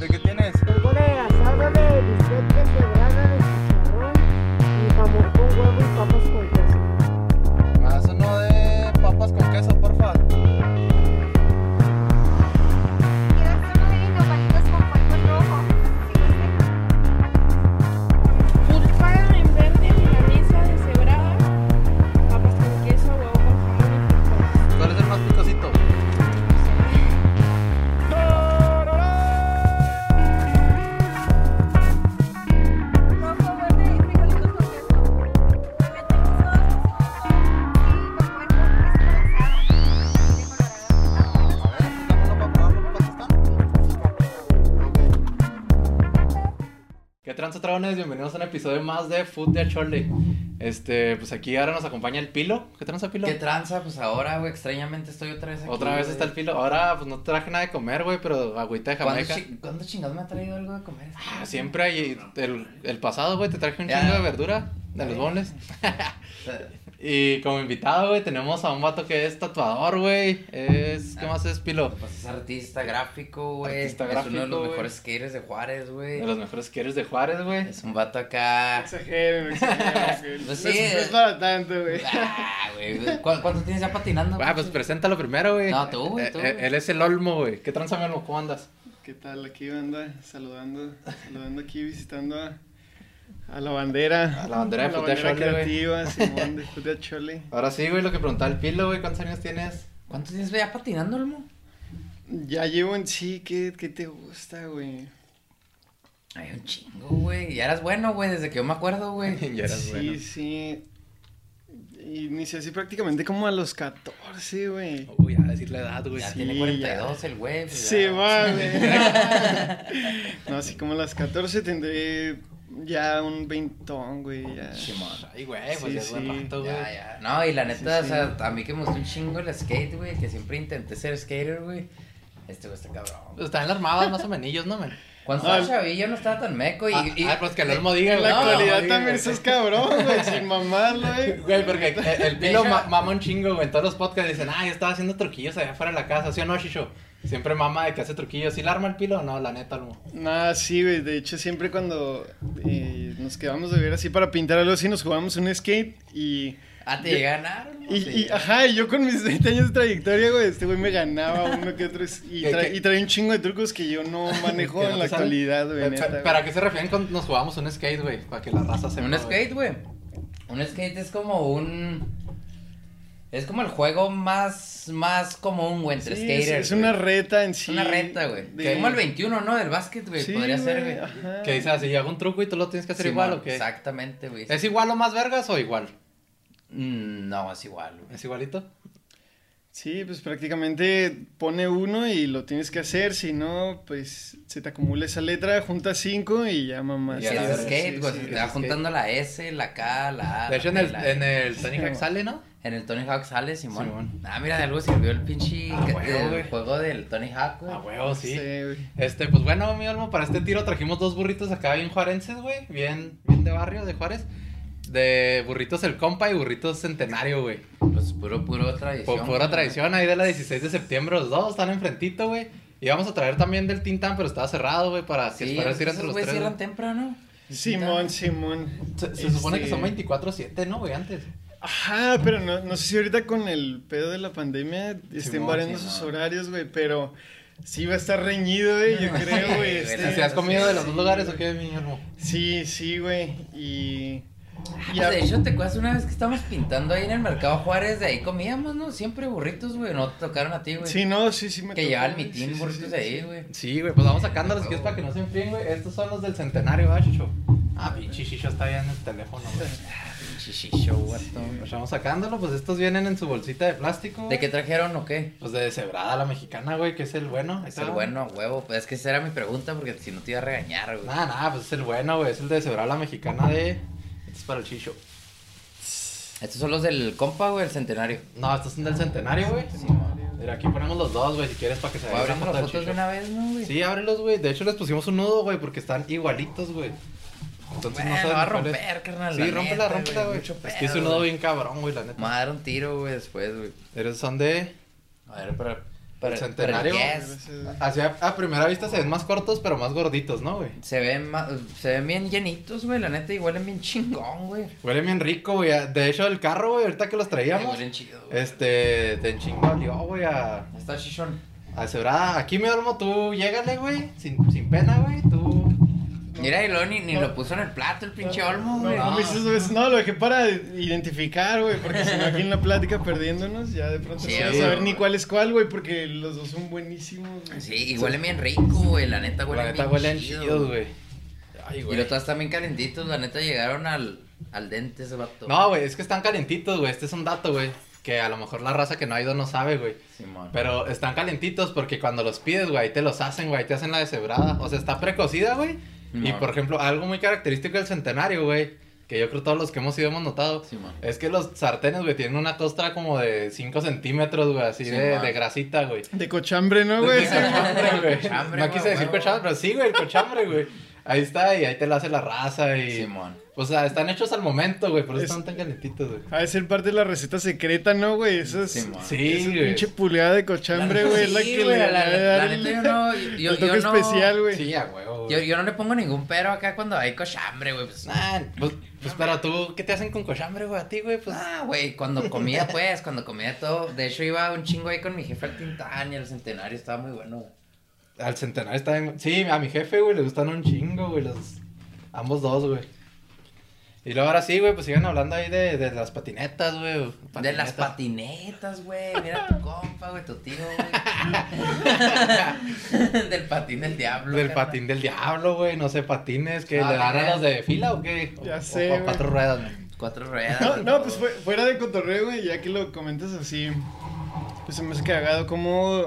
¿De qué tienes? ¿Qué tranza dragones? Bienvenidos a un episodio más de Food de Chole. Este, pues aquí ahora nos acompaña el Pilo. ¿Qué tranza, Pilo? ¿Qué tranza? Pues ahora, güey, extrañamente estoy otra vez aquí. Otra vez güey. está el Pilo. Ahora, pues no traje nada de comer, güey, pero agüita de ¿Cuándo, Jamaica. chi- ¿Cuándo chingados me ha traído algo de comer? Ah, Siempre hay, el, el pasado, güey, te traje un Ya. chingo de verdura de los bonles. Y como invitado, güey, tenemos a un vato que es tatuador, güey. Es, ¿qué más es, Pilo? Pues es artista gráfico, güey. Artista es uno de los güey. mejores skaters de Juárez, güey. De los mejores quieres de Juárez, güey. Es un vato acá. Exageren, exageren. güey. Pues sí, es, no es eh. para tanto, güey. Ah, güey. ¿Cu- ¿Cuánto tienes ya patinando? Ah, pues preséntalo primero, güey. No, tú, güey, Eh, tú, eh. Él es el Olmo, güey. ¿Qué tranza, mi Olmo? ¿Cómo andas? ¿Qué tal? Aquí anda saludando, saludando aquí, visitando a, a la bandera. A la bandera de a la Futea bandera Chole, creativa, Simón, de Futea Chole. Ahora sí, güey, lo que preguntaba el Pilo, güey. ¿Cuántos años tienes? ¿Cuánto tienes ya patinando, Olmo? Ya llevo en sí, ¿qué, qué te gusta, güey? Ay, un chingo, güey. Ya eras bueno, güey, desde que yo me acuerdo, güey. ya eras sí, bueno. sí. Inicié así prácticamente como a los 14, güey. Uy, a decir la edad, güey. Ya sí, tiene 42 el güey. pues, Sí, ya. va, güey. No, así como a las 14 tendré ya un veintón, güey. Ya. Simón. Ay, güey, pues Sí, ya es buen sí. rato, güey. Ya, ya. No, y la neta, Sí, o sea, a mí que me gustó un chingo el skate, güey, que siempre intenté ser skater, güey. Este güey está cabrón. Pues Están en armadas más o menos, ¿no, men? Cuando Ah, estaba chavillo no estaba tan meco y... Ah, y- ah, pues que el Olmo diga, güey. la No, actualidad también güey. sos cabrón, güey, sin mamarlo, güey. Güey, porque el, el De Pilo ma- mama un chingo, güey. En todos los podcasts dicen, ah, yo estaba haciendo truquillos allá afuera de la casa, ¿sí o no, Shisho? Siempre mama de que hace truquillos. ¿Sí la arma el Pilo o no? La neta, Olmo. Nah, sí, güey. De hecho, siempre cuando eh, nos quedamos de ver así para pintar algo así, nos jugamos un skate y. Ah, te llegué a ganar, ¿no? Y, ajá, y yo con mis 20 años de trayectoria, güey, este güey me ganaba uno que otro. Y, ¿Qué- trae, qué? y trae un chingo de trucos que yo no manejo no en la actualidad, güey. Neta, pe- güey. ¿Para qué se refieren cuando nos jugamos un skate, güey? Para que la raza se Un skate, güey. Un skate es como un... Es como el juego más, más común, güey, entre Sí, skaters. es, una reta en Es sí. una reta, güey. de- Que Como el 21, ¿no? Del básquet, güey. Sí, Podría ser, güey. ajá. Que dice así, hago un truco y tú lo tienes que hacer igual o qué? Exactamente, güey. ¿Es igual o más vergas o igual? Mm, No, es igual, güey. ¿Es igualito? Sí, pues prácticamente pone uno y lo tienes que hacer, si no, pues se te acumula esa letra, junta cinco y ya mamá. Y verga, skate, sí, güey. se te va skate. juntando la S, la K, la A. De hecho, en la el, en E. el Tony Hawk sale, ¿no? En el Tony Hawk sale, Simón. Simón. Ah, mira, de algo sirvió el pinche Ah, huevo, el güey. juego del Tony Hawk, güey. A huevo, sí. güey. Este, pues bueno, mi Olmo, para este tiro trajimos dos burritos acá bien juarenses, güey. Bien, bien de barrio, de Juárez. De burritos el compa y burritos centenario, güey. Pues puro, puro tradición. Por pura tradición, ahí de la 16 de septiembre, los dos están enfrentito, güey. Y vamos a traer también del Tintan, pero estaba cerrado, güey, para que Sí, para decir entre esos los güey tres. cierran temprano. Simón, Simón. Se, se supone que Este, son 24-7, ¿no, güey? Antes. Ajá, pero no, no sé si ahorita con el pedo de la pandemia estén variando Simón. sus horarios, güey, pero sí va a estar reñido, güey, yo creo, güey. este- ¿Si has comido de los dos sí. lugares o qué, mi Olmo? Sí, sí, güey, y... Ah, Ya- de hecho, te acuerdas una vez que estábamos pintando ahí en el Mercado Juárez, de ahí comíamos, ¿no? Siempre burritos, güey. No te tocaron a ti, güey. Sí, no, sí, sí me que tocó, lleva el mitín sí, sí, burritos sí, de ahí, sí. güey. Sí, güey, pues vamos sacándolos, si es para que no se enfríen, güey. Estos son los del centenario, ¿verdad, Chicho? Ah, pinche Chicho está allá en el teléfono, güey. Chichicho, guato. Pues vamos sacándolo, pues estos vienen en su bolsita de plástico. ¿De qué trajeron o qué? Pues de cebrada la mexicana, güey, que es el bueno. Es el bueno, huevo. Pues es que esa era mi pregunta porque si no te iba a regañar, güey. Nada, nada, pues es el bueno, güey. Es el de cebrada la mexicana de. Este es para el Chicho. Estos son los del compa, güey, el centenario. No, estos son del centenario, güey. Mira, aquí ponemos los dos, güey, si quieres para que se vea a la abrir foto las fotos de una vez, ¿no, güey? Sí, ábrelos, güey. De hecho, les pusimos un nudo, güey, porque están igualitos, güey. Entonces Bueno, saben va a cuál es. romper, carnal. Sí, la rómpela, neta, rómpela, güey. Mucho Es que hizo un güey. bien cabrón, güey, la Me neta. va a dar un tiro, güey, después, güey. Eres son de. A ver. Para, El centenario. para el yes. Así a, primera vista se ven más cortos, pero más gorditos, ¿no, güey? Se ven, ma- se ven bien llenitos, güey, la neta, y huelen bien chingón, güey. Huele bien rico, güey. De hecho, el carro, güey, ahorita que los traíamos, Huelen chido, güey. este, de chingo olió, güey, a, Está chichón. a Cebrada. Aquí, mi olmo, tú llégale, güey, sin, sin pena, güey, tú... Mira, y luego ni, ni lo puso en el plato el pinche olmo, No, güey. no, no, lo dejé para identificar, güey, porque si no aquí en la plática perdiéndonos, ya de pronto Sí, vas güey. a saber ni cuál es cuál, güey, porque los dos son buenísimos, güey. Sí, y huelen bien rico, güey, la neta huelen La neta bien huelen chido, chidos, güey. Y los otros están bien calentitos, la neta llegaron al, al dente ese vato. No, güey, es que están calientitos, güey. Este es un dato, güey. Que a lo mejor la raza que no ha ido no sabe, güey. Simón. Pero están calentitos porque cuando los pides, güey, te los hacen, güey, te hacen la deshebrada. O sea, está precocida, güey. Y por ejemplo, algo muy característico del centenario, güey, que yo creo todos los que hemos ido hemos notado, es que los sartenes, güey, tienen una costra como de 5 centímetros, güey, así de, de grasita, güey. De cochambre, ¿no, güey? De cochambre, güey. Cochambre, No güey, quise decir cochambre, pero sí, güey, el cochambre, güey. Ahí está, y ahí te lo hace la raza y... Simón. O sea, están hechos al momento, güey, por eso Es- están tan calentitos, güey. Ha de ser parte de la receta secreta, ¿no, güey? Eso es... Simón. Sí, esa güey. pinche pulgada de cochambre, güey, es la Sí, que güey, le la, la- la neta yo no, yo, el yo toque no, especial, güey. Sí, a huevo, yo, yo no le pongo ningún pero acá cuando hay cochambre, güey, pues, Nah, pues, pues, pero tú, ¿qué te hacen con cochambre, güey, a ti, güey? Pues, Ah, güey, cuando comía, pues, cuando comía todo. De hecho, iba un chingo ahí con mi jefe al Tintán y al Centenario, estaba muy bueno. güey. Al centenario está bien... Sí, a mi jefe, güey, le gustan un chingo, güey, los... Ambos dos, güey. Y luego ahora sí, güey, pues sigan hablando ahí de, de las patinetas, güey. De las patinetas. güey. Mira tu compa, güey, tu tío, güey. del patín del diablo. Del patín del diablo, güey, no sé, patines, que Ah, le dan a los de fila o qué? Ya O- sé, O, cuatro ruedas, güey. Cuatro ruedas. No, no, pues fue- fuera de cotorreo, güey, ya que lo comentas así, pues se me hace cagado como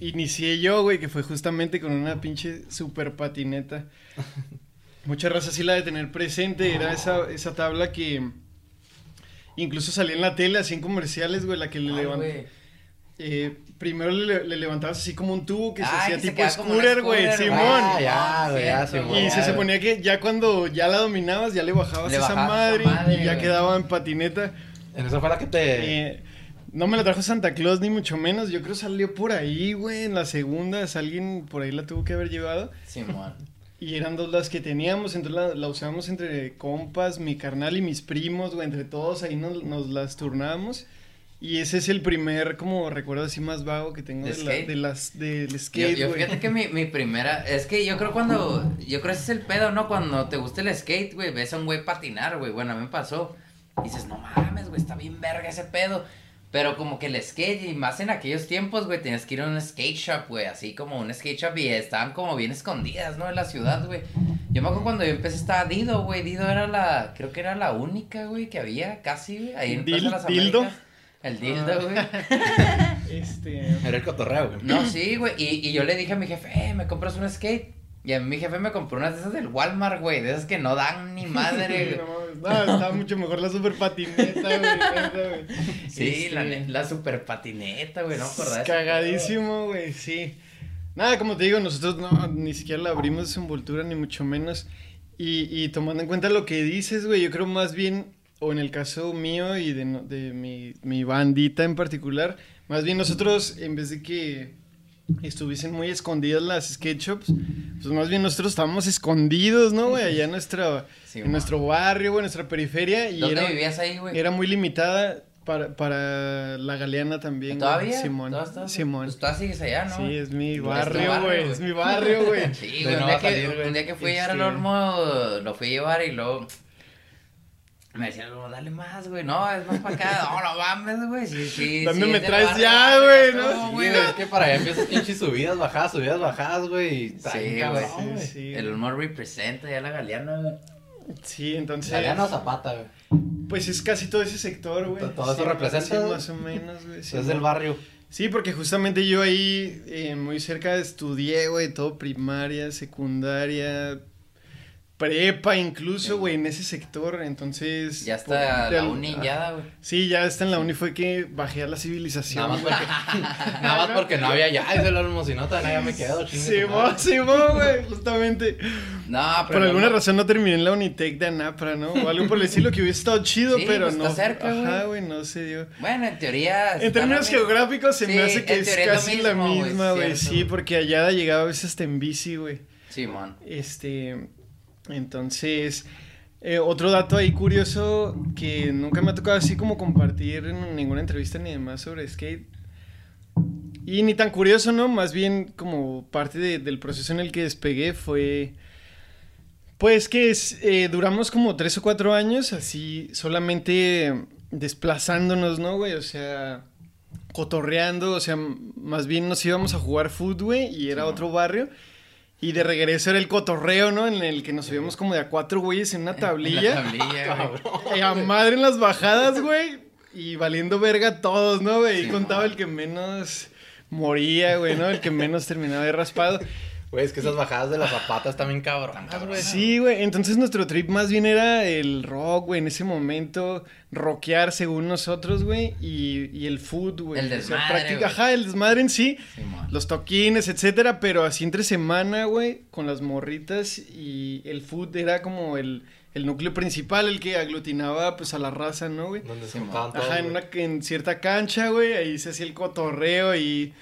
inicié yo, güey, que fue justamente con una pinche super patineta. Mucha raza sí la de tener presente, era esa, esa tabla que incluso salía en la tele, así en comerciales, güey, la que le levantaba. güey. primero le, le levantabas así como un tubo que se hacía se tipo un scooter, güey, Simón. Ah, ya, güey, ya, Simón. Y ya, se suponía que ya cuando ya la dominabas, ya le bajabas Le esa bajabas madre, esa madre, y ya quedaba en patineta. En esa fue la que te... Eh, no me la trajo Santa Claus, ni mucho menos. Yo creo salió por ahí, güey. En la segunda, alguien por ahí la tuvo que haber llevado. Simón. Y eran dos las que teníamos, entonces la, la usábamos entre compas, mi carnal y mis primos, güey. Entre todos ahí nos, nos las turnábamos. Y ese es el primer, como recuerdo así más vago que tengo ¿De la- skate? de las, del Yo, skate, yo güey. fíjate que mi, mi primera, es que yo creo cuando, yo creo ese es el pedo, ¿no? Cuando te gusta el skate, güey, ves a un güey patinar, güey, bueno, a mí me pasó, y dices, no mames, güey, está bien verga ese pedo, pero como que el skate, y más en aquellos tiempos, güey, tenías que ir a un skate shop, güey, así como un skate shop, y estaban como bien escondidas, ¿no? En la ciudad, güey, yo me acuerdo cuando yo empecé estaba Dido, güey, Dido era la, creo que era la única, güey, que había casi, güey, ahí en Plaza las ¿Dildo? Américas. El dildo, güey. Este. Era el cotorreo, güey. No, sí, güey. Y, y yo le dije a mi jefe, eh, ¿me compras un skate? Y a mi jefe me compró unas de esas del Walmart, güey. De esas que no dan ni madre, No, no, estaba mucho mejor la super patineta, güey. Sí, Este, la, la super patineta, güey. No de ese Cagadísimo, güey, sí. Nada, como te digo, nosotros no, ni siquiera la abrimos esa envoltura, ni mucho menos. Y, y tomando en cuenta lo que dices, güey, yo creo más bien, o en el caso mío y de, de mi, mi bandita en particular, más bien nosotros, en vez de que estuviesen muy escondidas las skate shops, pues más bien nosotros estábamos escondidos, ¿no, güey? Allá en, nuestra, Sí, en nuestro barrio, güey, en nuestra periferia. Y ¿Dónde era, vivías ahí, güey? era muy limitada para, para la galeana también. güey. ¿Todavía? Simón. ¿Todavía estás? Simón. Pues todavía sigues allá, ¿no? Sí, es mi barrio, güey. güey. Es mi barrio, güey. Sí, güey. Un, no día que- güey. un día que fui a llevar al Este- olmo, lo fui a llevar y luego... Me decía, "No, dale más, güey. No, es más para acá. No, no mames, güey. Sí, sí. ¿Dónde sí, me traes barrio, ya, güey, no? Sí, güey. es que para allá empiezas pinches subidas, bajadas, subidas, bajadas, güey. Sí, güey. Sí, sí. El humor representa ya la galeana, güey. Sí, entonces. Galeano o Zapata, güey. Pues es casi todo ese sector, güey. Todo eso Sí, representa, más o menos, güey. sí, es del barrio. Sí, porque justamente yo ahí eh, muy cerca estudié, güey, todo primaria, secundaria. Prepa incluso, güey, en ese sector, entonces... Ya está la uni ya, güey. Sí, ya está en la uni, fue que bajé a la Nada civilización, más güey. porque, nada más porque no había ya. Eso lo emocionó, ya me quedo. Simón. Simón, güey, justamente. No, pero. Por alguna no- razón no terminé en la Unitec de Anapra, ¿no? O algo por el estilo que hubiese estado chido, Sí, pero pues, no. está cerca, güey. Ajá, güey, no se dio. Bueno, en teoría. En términos geográficos se Sí, me hace que es es casi la mismo, misma, güey. Sí, porque allá llegaba a veces hasta en bici, güey. Simón. Este, entonces, eh, otro dato ahí curioso que nunca me ha tocado así como compartir en ninguna entrevista ni demás sobre skate. Y ni tan curioso, ¿no? Más bien como parte de- del proceso en el que despegué fue... Pues que es, eh, duramos como tres o cuatro años así solamente desplazándonos, ¿no, güey? O sea, cotorreando, o sea, más bien nos íbamos a jugar fútbol, güey, y era Sí, otro barrio. Y de regreso era el cotorreo, ¿no? En el que nos subíamos como de a cuatro güeyes en una La tablilla. tablilla, güey. Y a madre en las bajadas, güey. Y valiendo verga todos, ¿no, güey? Y Sí, contaba no. el que menos moría, güey, ¿no? El que menos terminaba de raspado. Güey, es que esas bajadas de las zapatas también cabronas, güey. Sí, güey. Entonces nuestro trip más bien era el rock, güey. En ese momento, rockear según nosotros, güey. Y, y el food, güey. El O sea, desmadre. Ajá, el desmadre en sí. Simón. Los toquines, etcétera, pero así entre semana, güey, con las morritas y el food era como el, el núcleo principal, el que aglutinaba pues a la raza, ¿no, güey? Donde se Sí, todos. Ajá, en, una, en cierta cancha, güey, ahí se hacía el cotorreo y,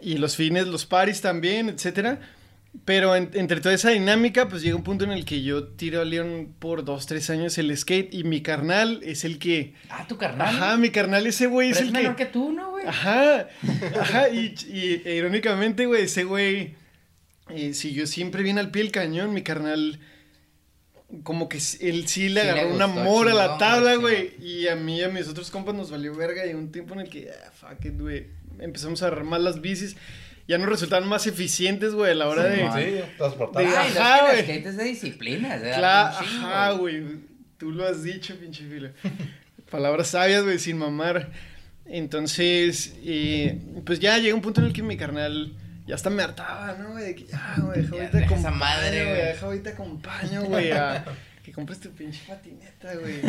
y los fines, los paris también, etcétera. Pero en- entre toda esa dinámica, pues llega un punto en el que yo tiro a León por dos, tres años el skate y mi carnal es el que... Ah, tu carnal. Ajá, mi carnal ese güey es es el que... menor que tú, ¿no, güey? Ajá, ajá, y, y- e irónicamente, güey, ese güey eh, siguió siempre bien al pie del cañón, mi carnal. Como que él sí le Sí le agarró un gustó, amor a la tabla, güey. Y a mí y a mis otros compas nos valió verga. Y un tiempo en el que, ah, fuck it, güey. Empezamos a más las bicis. Ya nos resultaban más eficientes, güey, a la hora Sí, de. man. Sí, transportar. De- Ay, ajá, es que de disciplina. es de darle Claro, ajá, güey. Tú lo has dicho, pinche fila. Palabras sabias, güey, sin mamar. Entonces, eh, pues ya llega un punto en el que mi carnal ya hasta me hartaba, ¿no, güey? De que ya, güey, deja ahorita deja esa madre, güey. güey. Deja ahorita acompaño, güey, a que compres tu pinche patineta, güey.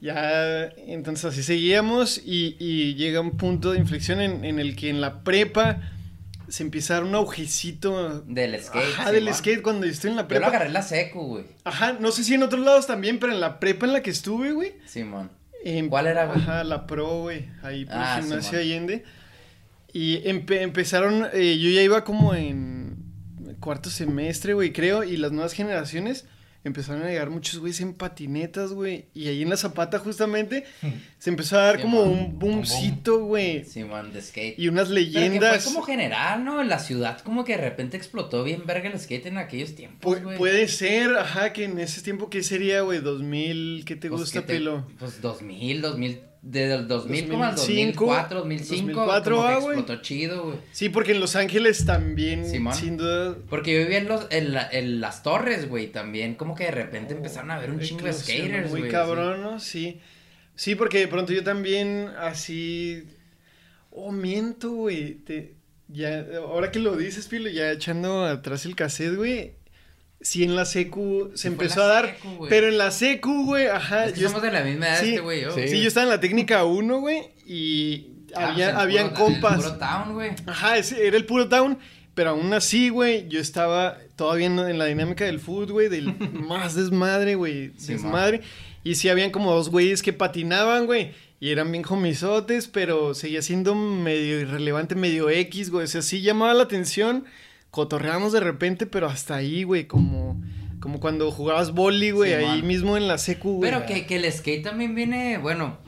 Ya, entonces así seguíamos y, y llega un punto de inflexión en, en el que en la prepa se empieza a dar un aujecito. Del skate. Ajá, del skate cuando yo estoy en la Yo lo prepa. agarré en la secu, güey. Ajá, no sé si en otros lados también, pero en la prepa en la que estuve, güey. Simón. em- ¿Cuál era, güey? Ajá, la pro, güey, ahí por Ah, el gimnasio Simón. Allende. Y empe- empezaron, eh, yo ya iba como en cuarto semestre, güey, creo, y las nuevas generaciones empezaron a llegar muchos güeyes en patinetas, güey. Y ahí en la zapata, justamente, se empezó a dar Sí, como man. un boomcito, güey. Simón, de skate. Y unas Pero que leyendas. fue como general, ¿no? En la ciudad como que de repente explotó bien verga el skate en aquellos tiempos, Pu- güey. puede ser, ajá, que en ese tiempo, ¿qué sería, güey? 2000, ¿qué te Pues, gusta, ¿qué te- Pilo? Pues 2000, 2000, desde el 2000 como al 2005, 2004, 2005, 2004, como que ah, güey. explotó chido, güey. Sí, porque en Los Ángeles también, Simón. sin duda, Porque yo vivía en, los, en, la- en las torres, güey, también. Como que de repente empezaron a ver un chingo de skaters, Muy güey. cabrón, ¿no? Sí. Sí, porque de pronto yo también así. Oh, miento, güey. Te... Ya, ahora que lo dices, Pilo, ya echando atrás el cassette, güey. Sí, en la secu se empezó a dar. secu, pero en la secu, güey, ajá. Es que yo somos de la misma edad sí, este güey, sí. Sí, yo estaba en la técnica 1, güey. Y Ah, había, pues, el habían puro- el compas. puro town, güey. Ajá, ese era el puro town. Pero aún así, güey, yo estaba todavía en, en la dinámica del food, güey, del más desmadre, güey. Sí, desmadre. Y sí habían como dos güeyes que patinaban, güey. Y eran bien homisotes, pero seguía siendo medio irrelevante, medio X, güey. O sea, sí llamaba la atención. Cotorreamos de repente, pero hasta ahí, güey, como, como cuando jugabas boli, güey, Sí, ahí man. mismo en la secu, güey. Pero que, que el skate también viene, bueno,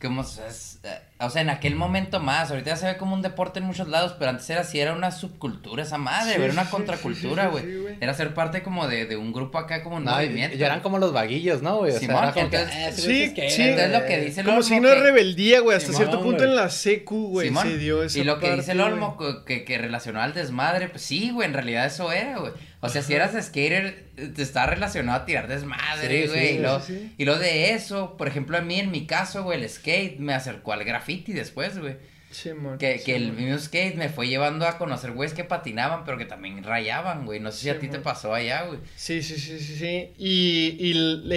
como es, eh, o sea, en aquel momento más, ahorita ya se ve como un deporte en muchos lados, pero antes era así, era una subcultura esa madre, Sí, era una sí, contracultura, sí, sí, güey. sí, güey. era ser parte como de, de un grupo acá como un No, y- movimiento. y eran como los vaguillos, ¿no, güey? O Simón, que, eh, ese Sí, sí. Entonces lo que dice el Como Olmo signo de rebeldía, güey. Hasta Simón, cierto punto en la secu, güey, Simón, se dio esa y lo que parte, dice el. Olmo, que, que relacionó al desmadre, pues sí, güey, en realidad eso era, güey. O sea, si eras skater, te está relacionado a tirar desmadre, Sí, güey. sí, y, lo, sí, sí. y lo de eso, por ejemplo, a mí en mi caso, güey, el skate me acercó al graffiti después, güey. Sí, mon, Que, sí, que el mismo skate me fue llevando a conocer güeyes que patinaban, pero que también rayaban, güey. No sé si a ti te pasó allá, güey. Sí, sí, sí, sí, sí. Y, y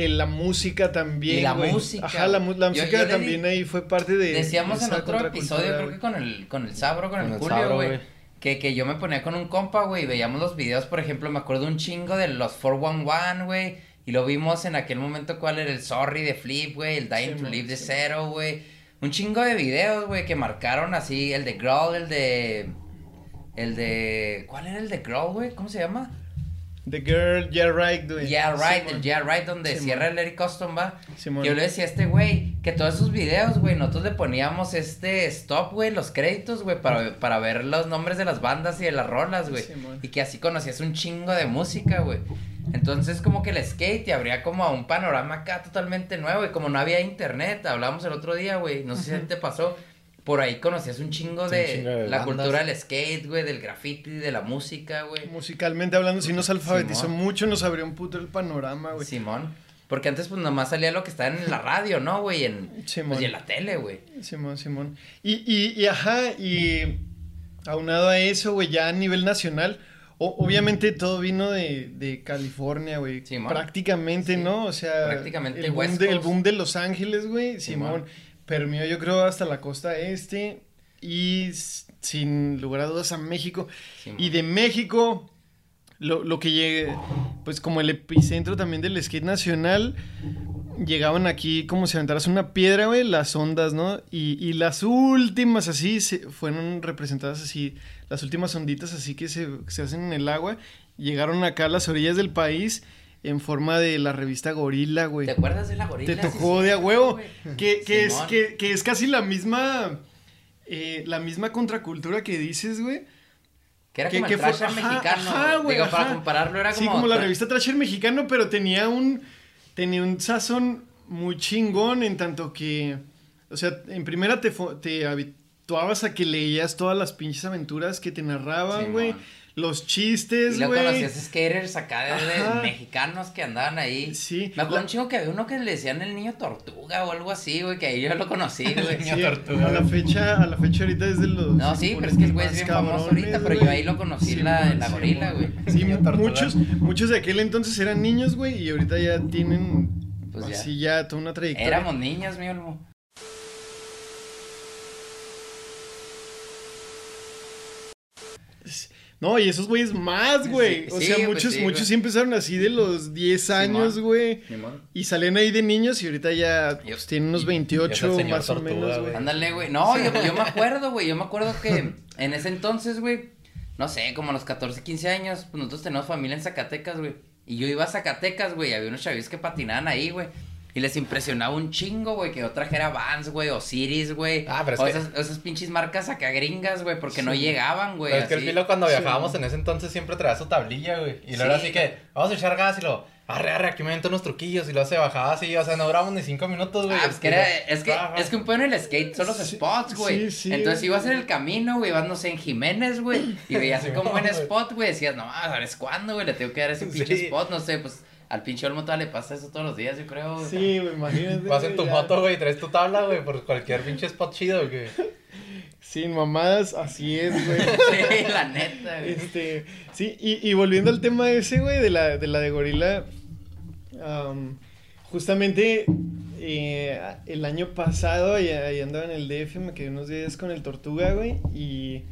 la música también. Y la güey. música, Ajá, la, música yo también di- ahí fue parte de. Decíamos de en otro episodio, creo güey. que con el, con el Sabro, con, Con el el Julio, Sabro, güey. güey. Que, que yo me ponía con un compa, güey, y veíamos los videos, por ejemplo, me acuerdo un chingo de los 411, güey. Y lo vimos en aquel momento cuál era el Sorry de Flip, güey, el Dying Sí, to man, Live de sí. Zero, güey. Un chingo de videos, güey, que marcaron así, el de Growl, el de... El de... ¿Cuál era el de Growl, güey? ¿Cómo se llama? The Girl, Yeah Right, güey. Yeah Right, Simón. el Yeah Right donde cierra el Eric Custom, va. Simón. Yo le decía a este güey que todos esos videos, güey, nosotros le poníamos este stop, güey, los créditos, güey, para, para ver los nombres de las bandas y de las rolas, güey. Y que así conocías un chingo de música, güey. Entonces, como que el skate te abría como a un panorama acá totalmente nuevo. Y como no había internet, hablábamos el otro día, güey. No sé si te pasó. Por ahí conocías un chingo de, un chingo de la bandas. cultura del skate, güey, del graffiti, de la música, güey. Musicalmente hablando, sí nos alfabetizó Simón. mucho, nos abrió un puto el panorama, güey. Simón. Porque antes, pues, nomás salía lo que estaba en la radio, ¿no, güey? En, Simón. pues, y en la tele, güey. Simón, Simón. Y, y, y ajá, y aunado a eso, güey, ya a nivel nacional, o- obviamente todo vino de, de California, güey. Simón. Prácticamente, Sí. ¿no? O sea, Prácticamente el boom, de, el boom de Los Ángeles, güey, Simón. Simón. Permeó, yo creo, hasta la costa este y sin lugar a dudas a México. Simón. Y de México, lo, lo que llegue, pues como el epicentro también del skate nacional, llegaban aquí como si aventaras una piedra, güey, las ondas, ¿no? Y, y las últimas así se, fueron representadas así, las últimas onditas así que se, se hacen en el agua, llegaron acá a las orillas del país en forma de la revista Gorila, güey. ¿Te acuerdas de la gorila? Te tocó sí, de a huevo. Que, que, es, que, que es casi la misma. eh, la misma contracultura que dices, güey. Que era como el Thrasher mexicano. ajá, güey, Digo, para compararlo era como... Sí, como la revista Trasher mexicano, pero tenía un. Tenía un sazón muy chingón en tanto que. O sea, en primera te, te habituabas a que leías todas las pinches aventuras que te narraban, güey. Los Y chistes, luego güey. conocías skaters acá de, mexicanos que andaban ahí. Sí. Me acuerdo La- un chingo que había uno que le decían el niño tortuga o algo así, güey, que ahí yo lo conocí, güey. niño Sí, tortuga, a la güey. fecha, a la fecha ahorita es de los. No, sí, pero es que el güey es bien famoso ahorita, pero güey. yo ahí lo conocí la- en la gorila, güey. Sí, Niño tortuga. muchos, muchos de aquel entonces eran niños, güey, y ahorita ya tienen Pues ya. así ya toda una trayectoria. Éramos niños, mi olmo. No, y esos güeyes más, güey. Sí, o sí, sea, pues muchos, sí, muchos sí empezaron así de los 10 años, güey. Y salían ahí de niños y ahorita ya pues, tienen unos y- y 28 es el señor más o Tortuga, menos, güey. Ándale, güey. No, yo, yo me acuerdo, güey. Yo me acuerdo que en ese entonces, güey, no sé, como a los 14, 15 años, pues nosotros tenemos familia en Zacatecas, güey. Y yo iba a Zacatecas, güey, y había unos chavis que patinaban ahí, güey. Y les impresionaba un chingo, güey, que yo trajera Vans, güey, o Ciris, güey. Ah, pero es o que- esas, esas pinches marcas acá gringas, güey, porque no llegaban, güey. Pero es que el. Pilo cuando Sí. viajábamos en ese entonces siempre traía su tablilla, güey. Y luego era Sí. así que, vamos a echar gas y lo, arre, arre, aquí me invento unos truquillos. Y luego se bajaba así, o sea, no duramos ni cinco minutos, güey. Ah, pues que era, es que, Ajá. es que un pedo en el skate son los Sí, spots, güey. sí, sí, Entonces güey. ibas en el camino, güey, ibas, no sé, en Jiménez, güey, y veías como buen güey. spot, güey, decías, no, ¿sabes cuándo, güey? Le tengo que dar ese pinche spot, no sé, pues, al pinche Olmo todavía le pasa eso todos los días, yo creo, güey. Sí, güey, imagínate. Vas en tu ya. moto, güey, y traes tu tabla, güey, por cualquier pinche spot chido, güey. Sin mamadas, así es, güey. Sí, la neta, güey. Este, sí, y, y volviendo al tema ese, güey, de la de, la de gorila, am, justamente eh, el año pasado, ahí andaba en el DF, me quedé unos días con el Tortuga, güey, y,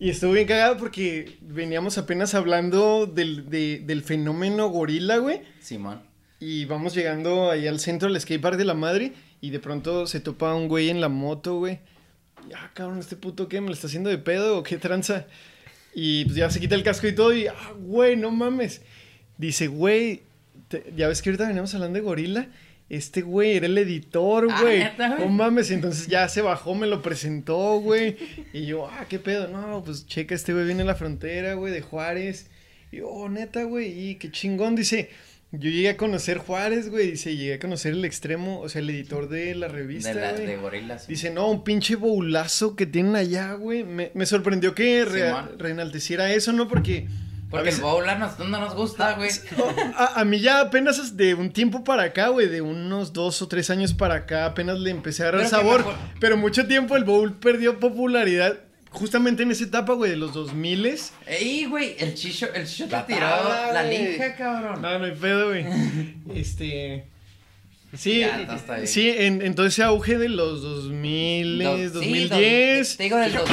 y estuvo bien cagado porque veníamos apenas hablando del, de- del fenómeno gorila, güey, Simón. y vamos llegando ahí al centro del skatepark de la madre, y de pronto se topa un güey en la moto, güey. Ah, cabrón, este puto qué, me lo está haciendo de pedo o qué tranza. Y pues ya se quita el casco y todo y, ah, güey, no mames. Dice, güey, te- ya ves que ahorita veníamos hablando de gorila. Este güey era el editor, Ah, güey. ¿neta, güey? no mames, entonces ya se bajó, me lo presentó, güey. Y yo, ah, qué pedo. No, pues checa, este güey viene a la frontera, güey, de Juárez. Y yo, oh, neta, güey, y qué chingón. Dice, yo llegué a conocer Juárez, güey. Dice, llegué a conocer el extremo, o sea, el editor de la revista, De, la, güey. de gorilas. Dice, no, un pinche boulazo que tienen allá, güey. Me, me sorprendió que re- reenalteciera eso, ¿no? Porque Porque veces- el bowl a nosotros no nos gusta, güey. A, a mí ya apenas es de un tiempo para acá, güey, de unos dos o tres años para acá, apenas le empecé a Pero que sabor. mejor- Pero mucho tiempo el bowl perdió popularidad justamente en esa etapa, güey, de los 2000 Ey, güey, el chicho, el chicho te tiró tabla, la lija, cabrón. No, no hay pedo, güey. Este. Sí, Ya, sí, en, en todo ese auge de los 2000, Dos- sí, 2010. dos- te digo del dos-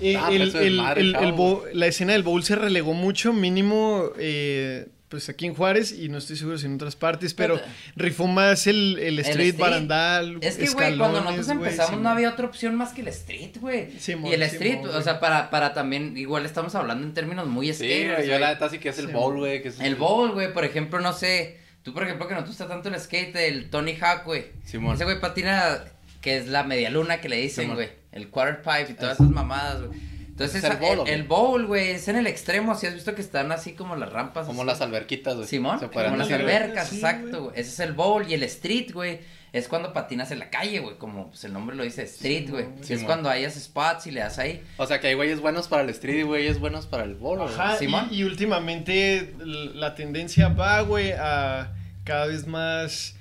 Eh, Ah, el- pues eso es el- madre, el- chavo. el bowl- la escena del bowl se relegó mucho, mínimo, eh, pues aquí en Juárez y no estoy seguro si en otras partes, pero rifó más el, el street, street. barandal, Es que, güey, cuando nosotros empezamos sí, no había otra opción más que el street, güey. Simón, y el street, o sea, para, para también, igual estamos hablando en términos muy Sí, skaters, güey, yo la neta sí que es el Sí, bowl, güey. que es El bowl, güey, por ejemplo, no sé, tú por ejemplo que no te gusta tanto el skate, el Tony Hawk, güey. Ese güey patina, que es la media luna que le dicen, güey. El quarter pipe y todas esas mamadas, güey. Entonces, ¿Es el bowl, el, qué? el bowl, güey, es en el extremo, si has visto que están así como las rampas. Como así. las alberquitas, güey. Simón, Se como las albercas, Sí, exacto, güey. Ese es el bowl y el street, güey. Es cuando patinas en la calle, güey, como pues, el nombre lo dice, street, güey. es cuando hayas spots y le das ahí. O sea que hay güeyes buenos para el street y güeyes buenos para el bowl, güey. Ajá, Simón. y, y últimamente la tendencia va, güey, a cada vez más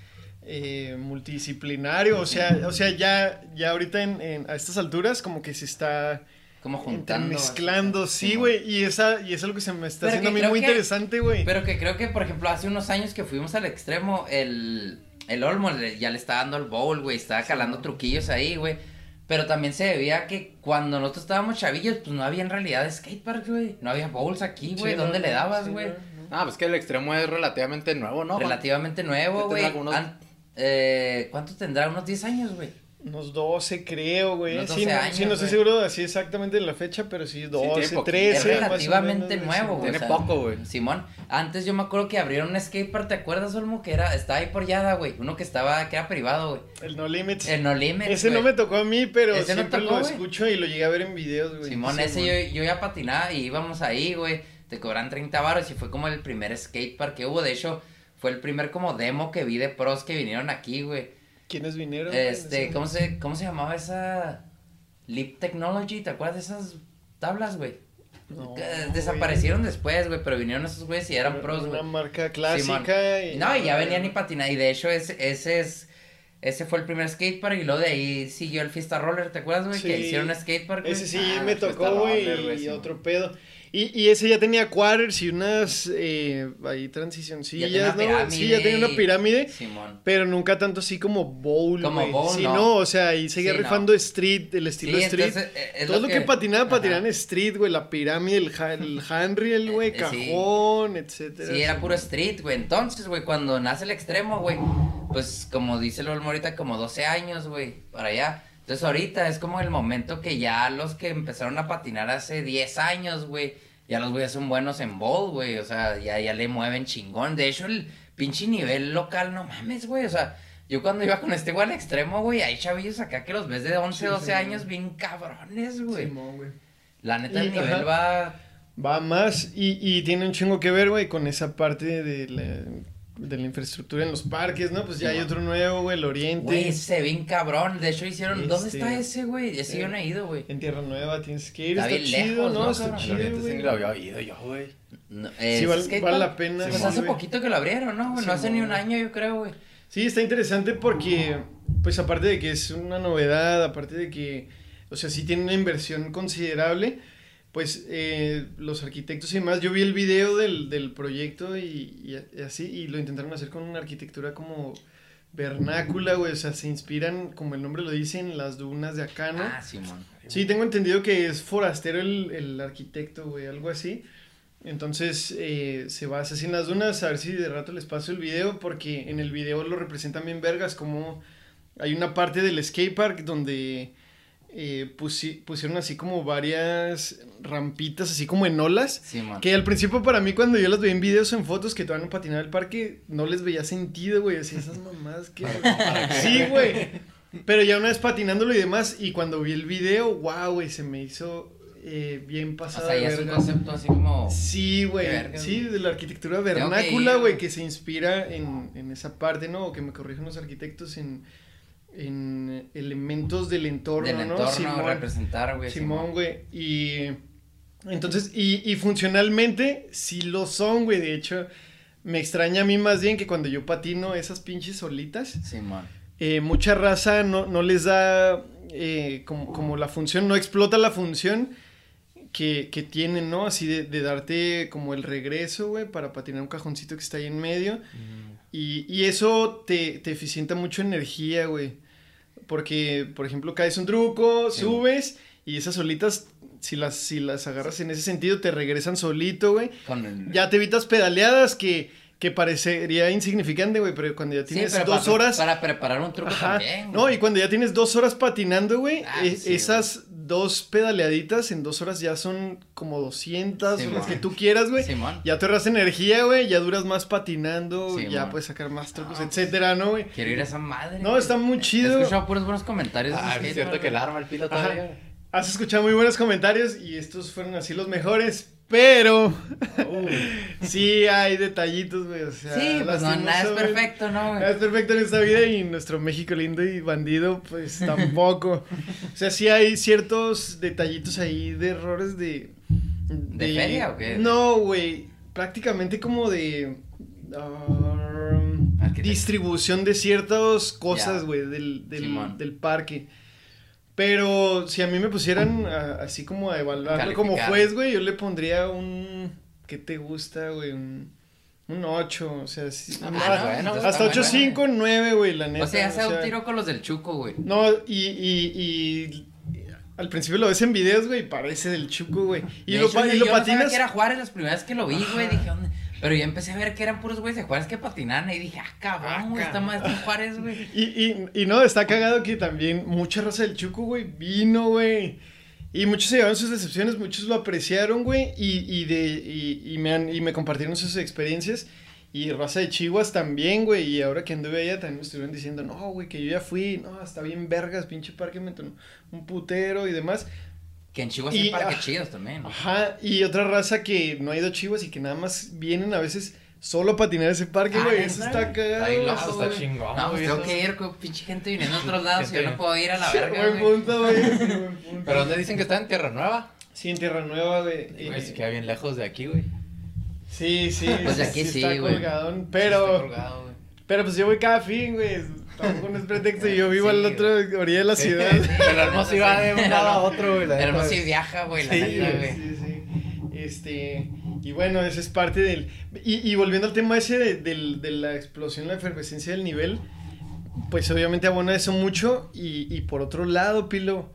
eh, multidisciplinario. O sea, o sea ya, ya ahorita en, en- a estas alturas como que se está Como juntando. mezclando, sí, güey. Y esa, y eso es lo que se me está Pero haciendo a mí muy que- interesante, güey. Pero que creo que, por ejemplo, hace unos años que fuimos al extremo, el, el Olmo le- ya le estaba dando el bowl, güey, estaba calando truquillos ahí, güey. Pero también se debía que cuando nosotros estábamos chavillos, pues no había en realidad skatepark, güey. No había bowls aquí, güey. Sí, ¿Dónde no, le dabas, sí, güey? no, no. Ah, pues que el extremo es relativamente nuevo, ¿no? Relativamente nuevo, ¿Qué güey. tendrá algunos- An- eh, ¿Cuánto tendrá? Unos 10 años, güey. Unos 12, creo, güey. Unos Sí, 12 no, años, sí, no estoy seguro así exactamente de la fecha, pero sí, 12, poquito. 13. Es relativamente menos, nuevo, sí. güey. Tiene o sea, poco, güey. Simón, antes yo me acuerdo que abrieron un skatepark, ¿te acuerdas, Olmo? Que era, estaba ahí por Yada, güey. Uno que estaba, que era privado, güey. El No Limits. El No Limits, Ese no me tocó a mí, pero ¿Ese no siempre tocó, lo güey? escucho y lo llegué a ver en videos, güey. Simón, Sí, ese yo, yo ya patinaba y íbamos ahí, güey. Te cobran 30 baros y fue como el primer skatepark que hubo. De hecho, fue el primer como demo que vi de pros que vinieron aquí, güey. ¿Quiénes vinieron? Este. ¿cómo se, ¿cómo se llamaba esa? Leap Technology, ¿te acuerdas de esas tablas, güey? No, Que güey. Desaparecieron después, güey, pero vinieron esos güeyes y eran pros, Una güey. marca Simón. clásica. y... No, y ya venían y patinaban. Y de hecho, ese, ese es. Ese fue el primer skatepark y luego de ahí siguió el Fiesta Roller, ¿te acuerdas, güey? Que hicieron un skatepark. Ese sí Ah, me tocó, güey, y otro pedo. Y, y ese ya tenía quarters y unas eh, ahí transicioncillas. Sí, ya tenía una pirámide. Simón. Pero nunca tanto así como bowl, Como güey. bowl, Sí, no. no. o sea, ahí seguía Sí, no. rifando street, el estilo Sí, street. entonces, eh, es Todo lo que, patinaba, Ajá. patinaban street, güey. La pirámide, el, ha- el handrail, güey, Eh, sí. cajón, etcétera. Sí, era puro street, güey. Entonces, güey, cuando nace el extremo, güey, pues como dice el Olmo ahorita, como 12 años, güey, para allá. Entonces, ahorita es como el momento que ya los que empezaron a patinar hace 10 años, güey, ya los güeyes son buenos en bowl, güey. O sea, ya, ya le mueven chingón. De hecho, el pinche nivel local, no mames, güey. O sea, yo cuando iba con este güey al extremo, güey, hay chavillos acá que los ves de 11, Sí, 12 sí, años bien cabrones, güey. Simón, güey. La neta, Y- el nivel ajá. va Va más y, y tiene un chingo que ver, güey, con esa parte de la, de la infraestructura en los parques, ¿no? Pues ya hay otro nuevo, güey, el Oriente. Güey, se ve bien cabrón. De hecho, hicieron. ¿Dónde Este, está ese, güey? Ese eh, yo no he ido, güey. En Tierra Nueva tienes que ir. Está Está, bien chido, lejos, ¿no? ¿no, Está cabrón? El chido, Oriente sí güey. ni lo había oído yo, güey. No, Sí, ¿es vale- skatepark? vale la pena, Pues hace güey. poquito que lo abrieron, ¿no? güey? No hace ni un año, yo creo, güey. Sí, está interesante porque, pues aparte de que es una novedad, aparte de que, o sea, sí tiene una inversión considerable, pues eh, los arquitectos y demás, yo vi el video del, del proyecto y, así, y lo intentaron hacer con una arquitectura como vernácula, güey, o sea, se inspiran, como el nombre lo dice, en las dunas de acá, ¿no? Ah, Simón. Sí, tengo entendido que es forastero el, el arquitecto, güey, algo así. Entonces eh, se basa así en las dunas, a ver si de rato les paso el video, porque en el video lo representan bien vergas, como hay una parte del skatepark donde eh, pusi- pusieron así como varias rampitas, así como en olas. Simón. Que al principio para mí cuando yo las veía en videos o en fotos que todavía no patinaba el parque, no les veía sentido, güey, así esas mamás que... sí, güey. Pero ya una vez patinándolo y demás, y cuando vi el video, wow, güey, se me hizo eh, bien O pasado. sea, ya es un concepto así como. Sí, güey. Sí, de la arquitectura vernácula, güey. que se inspira en, en esa parte, ¿no? O que me corrijan los arquitectos en, en elementos del entorno, Del ¿no? entorno, Simón. representar, güey. Simón, güey. Y, Entonces, y, y funcionalmente, sí lo son, güey. De hecho, me extraña a mí más bien que cuando yo patino esas pinches solitas, Simón. eh, mucha raza no, no les da eh, como, como la función, no explota la función que, que tienen, ¿no? Así de, de darte como el regreso, güey, para patinar un cajoncito que está ahí en medio. Y, y eso te, te eficienta mucho energía, güey. Porque, por ejemplo, caes un truco, Sí, subes y esas solitas, si las, si las agarras en ese sentido, te regresan solito, güey. El... Ya te evitas pedaleadas que, que parecería insignificante, güey, pero cuando ya Sí, tienes pero dos para, horas... Para preparar un truco Ajá. también. No, güey. y cuando ya tienes dos horas patinando, güey, Ah, eh, sí, esas dos pedaleaditas en dos horas ya son como 200 Sí, o las que tú quieras, güey. Simón. Ya te ahorras energía, güey, ya duras más patinando, ya man. puedes sacar más trucos, No, etcétera, ¿no, güey? Quiero ir a esa madre. No, está muy He chido. escuchado puros buenos comentarios. Ah, es cierto que el arma el pilo Ajá. todavía. Has escuchado muy buenos comentarios y estos fueron así los mejores, pero sí hay detallitos, güey, o sea, Sí, pues no, nada es perfecto, ¿no, Nada es perfecto en esta vida y nuestro México lindo y bandido, pues tampoco. o sea, sí hay ciertos detallitos ahí de errores de. ¿De feria o qué? No, güey. Prácticamente como de. um, distribución de ciertas cosas, güey, del, del parque. Pero si a mí me pusieran a- así como a evaluarlo como juez, güey, yo le pondría un. ¿Qué te gusta, güey? Un, un 8, o sea, sí, Ah, no, pues, bueno, hasta está 8, bueno. 5, 9, güey, la neta. O sea, hace un tiro con los del Chuco, güey. No, y, y, y al principio lo ves en videos, güey, parece del chuco, güey. Y De lo, hecho, pa- yo- y lo yo no sabía patinas. que era Juárez las primeras que lo vi, güey. Dije, ¿dónde? Pero yo empecé a ver que eran puros güeyes de Juárez que patinaban y dije, ah, Ah, cabrón, güey, está más en Juárez, güey. Y, y, y no, está cagado que también mucha raza del chuco, güey, vino, güey. Y muchos se llevaron sus decepciones, muchos lo apreciaron, güey, y, y, de, y, y me han, y me compartieron sus experiencias. Y raza de Chihuas también, güey. Y ahora que anduve allá también me estuvieron diciendo, no, güey, que yo ya fui, no, está bien vergas, pinche parque, me un putero y demás. Que en Chihuahua Y, hay parques ah, chidos también. ¿no? Ajá, y otra raza que no ha ido a Chihuas y que nada más vienen a veces solo a patinar ese parque, Ah, güey. Eso está cagado. Ahí loco, está güey. chingón, No, pues güey, tengo que ir con pinche gente viniendo de otros lados. Gente- Yo no puedo ir a la verga, buen güey. punto, güey. ¿Pero dónde dicen que está en Tierra Nueva? Sí, en Tierra Nueva, güey. Y, güey, Eh, se queda bien lejos de aquí, güey. Sí, sí. Pues de aquí sí, está güey. colgadón. Está Pero, colgado, güey. pero pues yo voy cada fin, güey. Tampoco no es pretexto. y Yo vivo Sí, al otro orilla de la Sí, ciudad. sí, Pero Hermoso iba de un lado a otro, güey. la no si viaja, güey, la Sí, neta, güey. sí, sí. Este, y bueno, esa es parte del... Y, y volviendo al tema ese de, del- de la explosión, la efervescencia del nivel, pues obviamente abona eso mucho. Y, y por otro lado, Pilo,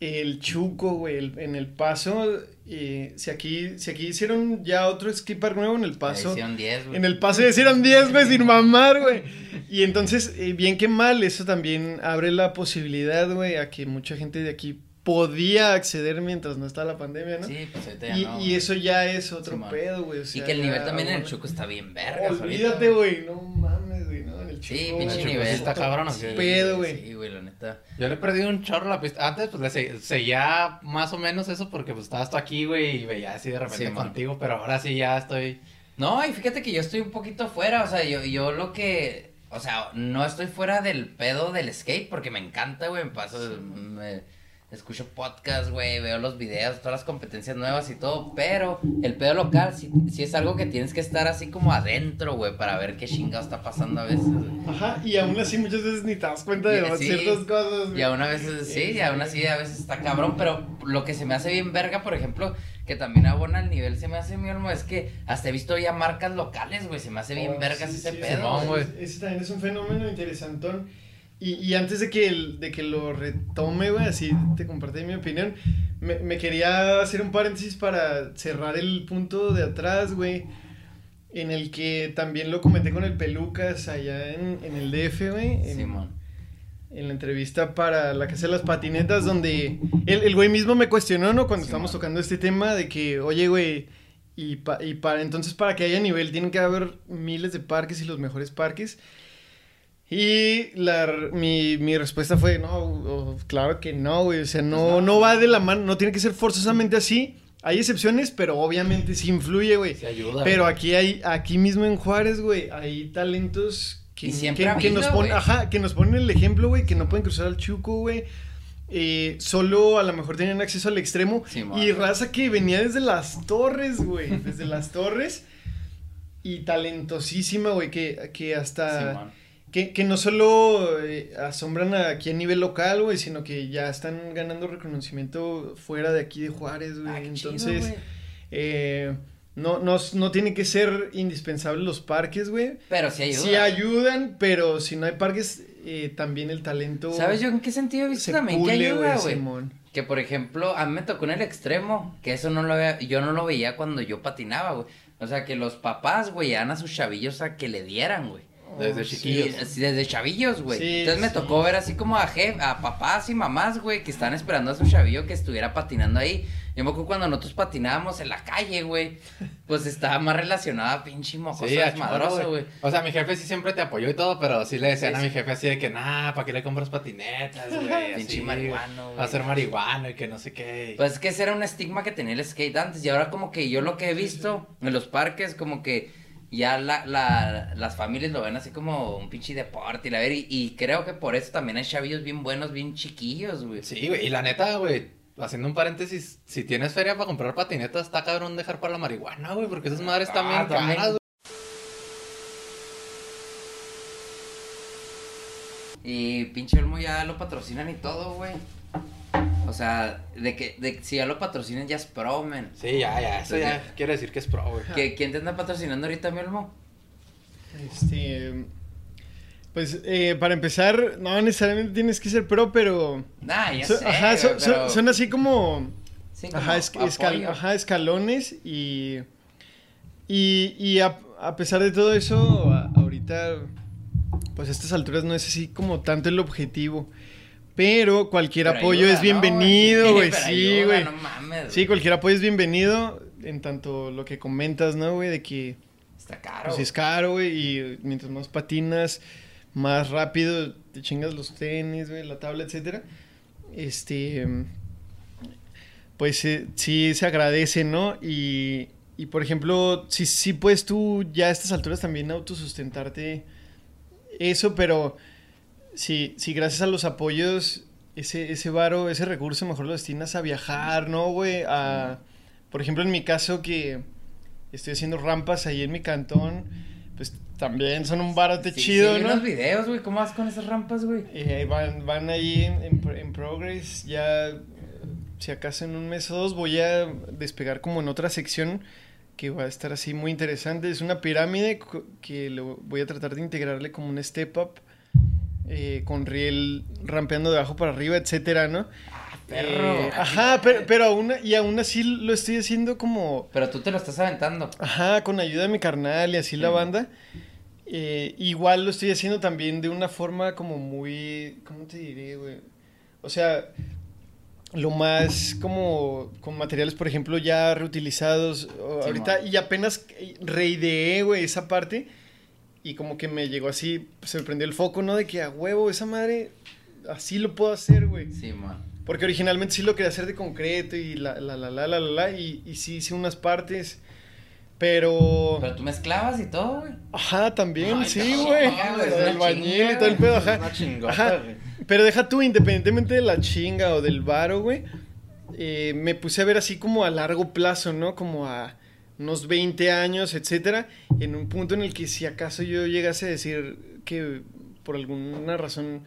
el Chuco, güey, el- en el paso, eh, si, aquí, si aquí hicieron ya otro skipper nuevo en el paso... Edición 10, güey. En el paso hicieron 10, güey, sin mamar, güey. Y entonces, eh, bien que mal, eso también abre la posibilidad, güey, a que mucha gente de aquí podía acceder mientras no está la pandemia, ¿no? Sí, pues ahorita ya y, no. y eso ya es otro pedo, güey. o Y que el nivel ya, también en el. Chuco está bien vergas. Olvídate, güey, no mames, güey, ¿no? En el Sí, Chuco, pinche güey, nivel. sí está cabrón, ¿o Sí, qué? Pedo, güey. Sí, güey, la neta. Yo le he perdido un chorro la pista. Antes, pues, le se- seguía más o menos eso porque, pues, estabas tú aquí, güey, y veía así de repente Sí, man. contigo. Pero ahora sí ya estoy... No, y fíjate que yo estoy un poquito fuera, o sea, yo, yo lo que, o sea, no estoy fuera del pedo del skate porque me encanta, güey, me paso, me escucho podcast, güey, veo los videos, todas las competencias nuevas y todo, pero el pedo local sí, sí es algo que tienes que estar así como adentro, güey, para ver qué chingado está pasando a veces. Ajá, y aún así muchas veces ni te das cuenta de Sí. ciertas cosas, güey. Y aún a veces, sí, y aún así a veces está cabrón, pero lo que se me hace bien verga, por ejemplo, que también abona el nivel, se me hace mi alma, es que hasta he visto ya marcas locales, güey, se me hace bien Oh, vergas sí, ese sí, pedo. Güey. Ese también es un fenómeno interesantón. Y, y antes de que, el- de que lo retome, güey, así te compartí mi opinión, me, me quería hacer un paréntesis para cerrar el punto de atrás, güey, en el que también lo comenté con el Pelucas allá en, en el DF, güey, Simón. En la entrevista para la Casa de las Patinetas, donde el, el güey mismo me cuestionó, ¿no? Cuando Sí, estábamos man. tocando este tema de que, oye, güey, y, pa- y para entonces para que haya nivel tienen que haber miles de parques y los mejores parques. Y la, mi, mi respuesta fue, no, o- claro que no, güey, o sea, no, Pues no. no va de la mano, no tiene que ser forzosamente así. Hay excepciones, pero obviamente sí influye, güey. Se ayuda. Pero güey. aquí hay, aquí mismo en Juárez, güey, hay talentos que, Y siempre que, ha que nos habido, ponen, güey. ajá, que nos ponen el ejemplo, güey, que no pueden cruzar al Chuco, güey. eh, solo a lo mejor tenían acceso al extremo. Y raza que venía desde las torres, güey. Desde las torres. Y talentosísima, güey, que, que hasta... Que, que no solo eh, asombran aquí a nivel local, güey, sino que ya están ganando reconocimiento fuera de aquí de Juárez, güey. Ah, chido, Entonces, eh, no, no, no tiene que ser indispensable los parques, güey. Pero sí ayuda. Sí ayudan, pero si no hay parques, eh, también el talento ¿Sabes yo en qué sentido he visto también que ayuda, güey. Que por ejemplo, a mí me tocó en el extremo, que eso no lo veía, yo no lo veía cuando yo patinaba, güey. O sea, que los papás, güey, dan a sus chavillos a que le dieran, güey. Desde Oh, chiquillos. Sí, desde chavillos, güey. Sí, Entonces me sí. tocó ver así como a, jef- a papás y mamás, güey, que estaban esperando a su chavillo que estuviera patinando ahí. Yo me acuerdo cuando nosotros patinábamos en la calle, güey, pues estaba más relacionado a pinche mocoso Sí, desmadroso, güey. O sea, mi jefe sí siempre te apoyó y todo, pero sí le decían Sí, a mi jefe así de que, nah, ¿para qué le compras patinetas, güey? Pinche marihuano, güey. Va a ser marihuana y que no sé qué. Pues es que ese era un estigma que tenía el skate antes y ahora como que yo lo que he visto en los parques como que ya la, la, las familias lo ven así como un pinche deporte y la ver y, y creo que por eso también hay chavillos bien buenos, bien chiquillos, güey. Sí, güey, y la neta, güey, haciendo un paréntesis, si tienes feria para comprar patinetas, está cabrón dejar para la marihuana, güey, porque esas madres Ah, también también. caras, güey. Y pinche Olmo ya lo patrocinan y todo, güey. O sea, de que, de si ya lo patrocinan ya es pro, men. Sí, ya, ya, eso ya quiere decir que es pro, güey. ¿Qué- ¿Quién te anda patrocinando ahorita, mi Olmo? Este, pues eh, para empezar, no necesariamente tienes que ser pro, pero... Nah, ya sé, ajá, son, así como... sí, como Ajá, es- escal- apoyo. ajá, escalones y... Y, y a, a pesar de todo eso, a- ahorita, pues a estas alturas no es así como tanto el objetivo. Pero cualquier Pero apoyo ayuda, es ¿no, bienvenido, güey. Sí, güey. No. Sí, cualquier apoyo es bienvenido. En tanto lo que comentas, ¿no, güey? De que Está caro. pues, es caro, güey. Y mientras más patinas, más rápido te chingas los tenis, güey, la tabla, etcétera. Este. Pues eh, sí se agradece, ¿no? Y, y por ejemplo, si sí puedes tú ya a estas alturas también autosustentarte eso, pero si, si gracias a los apoyos, ese, ese varo, ese recurso mejor lo destinas a viajar, ¿no, güey? A, por ejemplo, en mi caso que estoy haciendo rampas ahí en mi cantón, pues también son un barote Sí, chido, sí, unos videos, güey. ¿Cómo vas con esas rampas, güey? Eh, van, van ahí en, en pro- en progress, ya si acaso en un mes o dos voy a despegar como en otra sección que va a estar así muy interesante. Es una pirámide que lo voy a tratar de integrarle como un step up eh, con riel rampeando de abajo para arriba, etcétera, ¿no? perro. Eh, ajá, pero, pero aún, y aún así lo estoy haciendo como... Pero tú te lo estás aventando. Ajá, con ayuda de mi carnal y así la banda. Eh, igual lo estoy haciendo también de una forma como muy, ¿cómo te diré, güey? O sea, lo más como con materiales, por ejemplo, ya reutilizados Sí, ahorita man. y apenas reideé, güey, esa parte y como que me llegó así, se me prendió el foco, ¿no? De que a huevo, esa madre, así lo puedo hacer, güey. Sí, man. Porque originalmente sí lo quería hacer de concreto y la, la, la, la, la, la, la, y, y sí hice unas partes, pero... Pero tú mezclabas y todo, güey. Ajá, también, Ay, sí, güey. una bañil y todo el pedo, ajá. Una chingota, Ajá. güey. Pero deja tú, independientemente de la chinga o del varo, güey, eh, me puse a ver así como a largo plazo, ¿no? Como a unos 20 años, etcétera, en un punto en el que si acaso yo llegase a decir que por alguna razón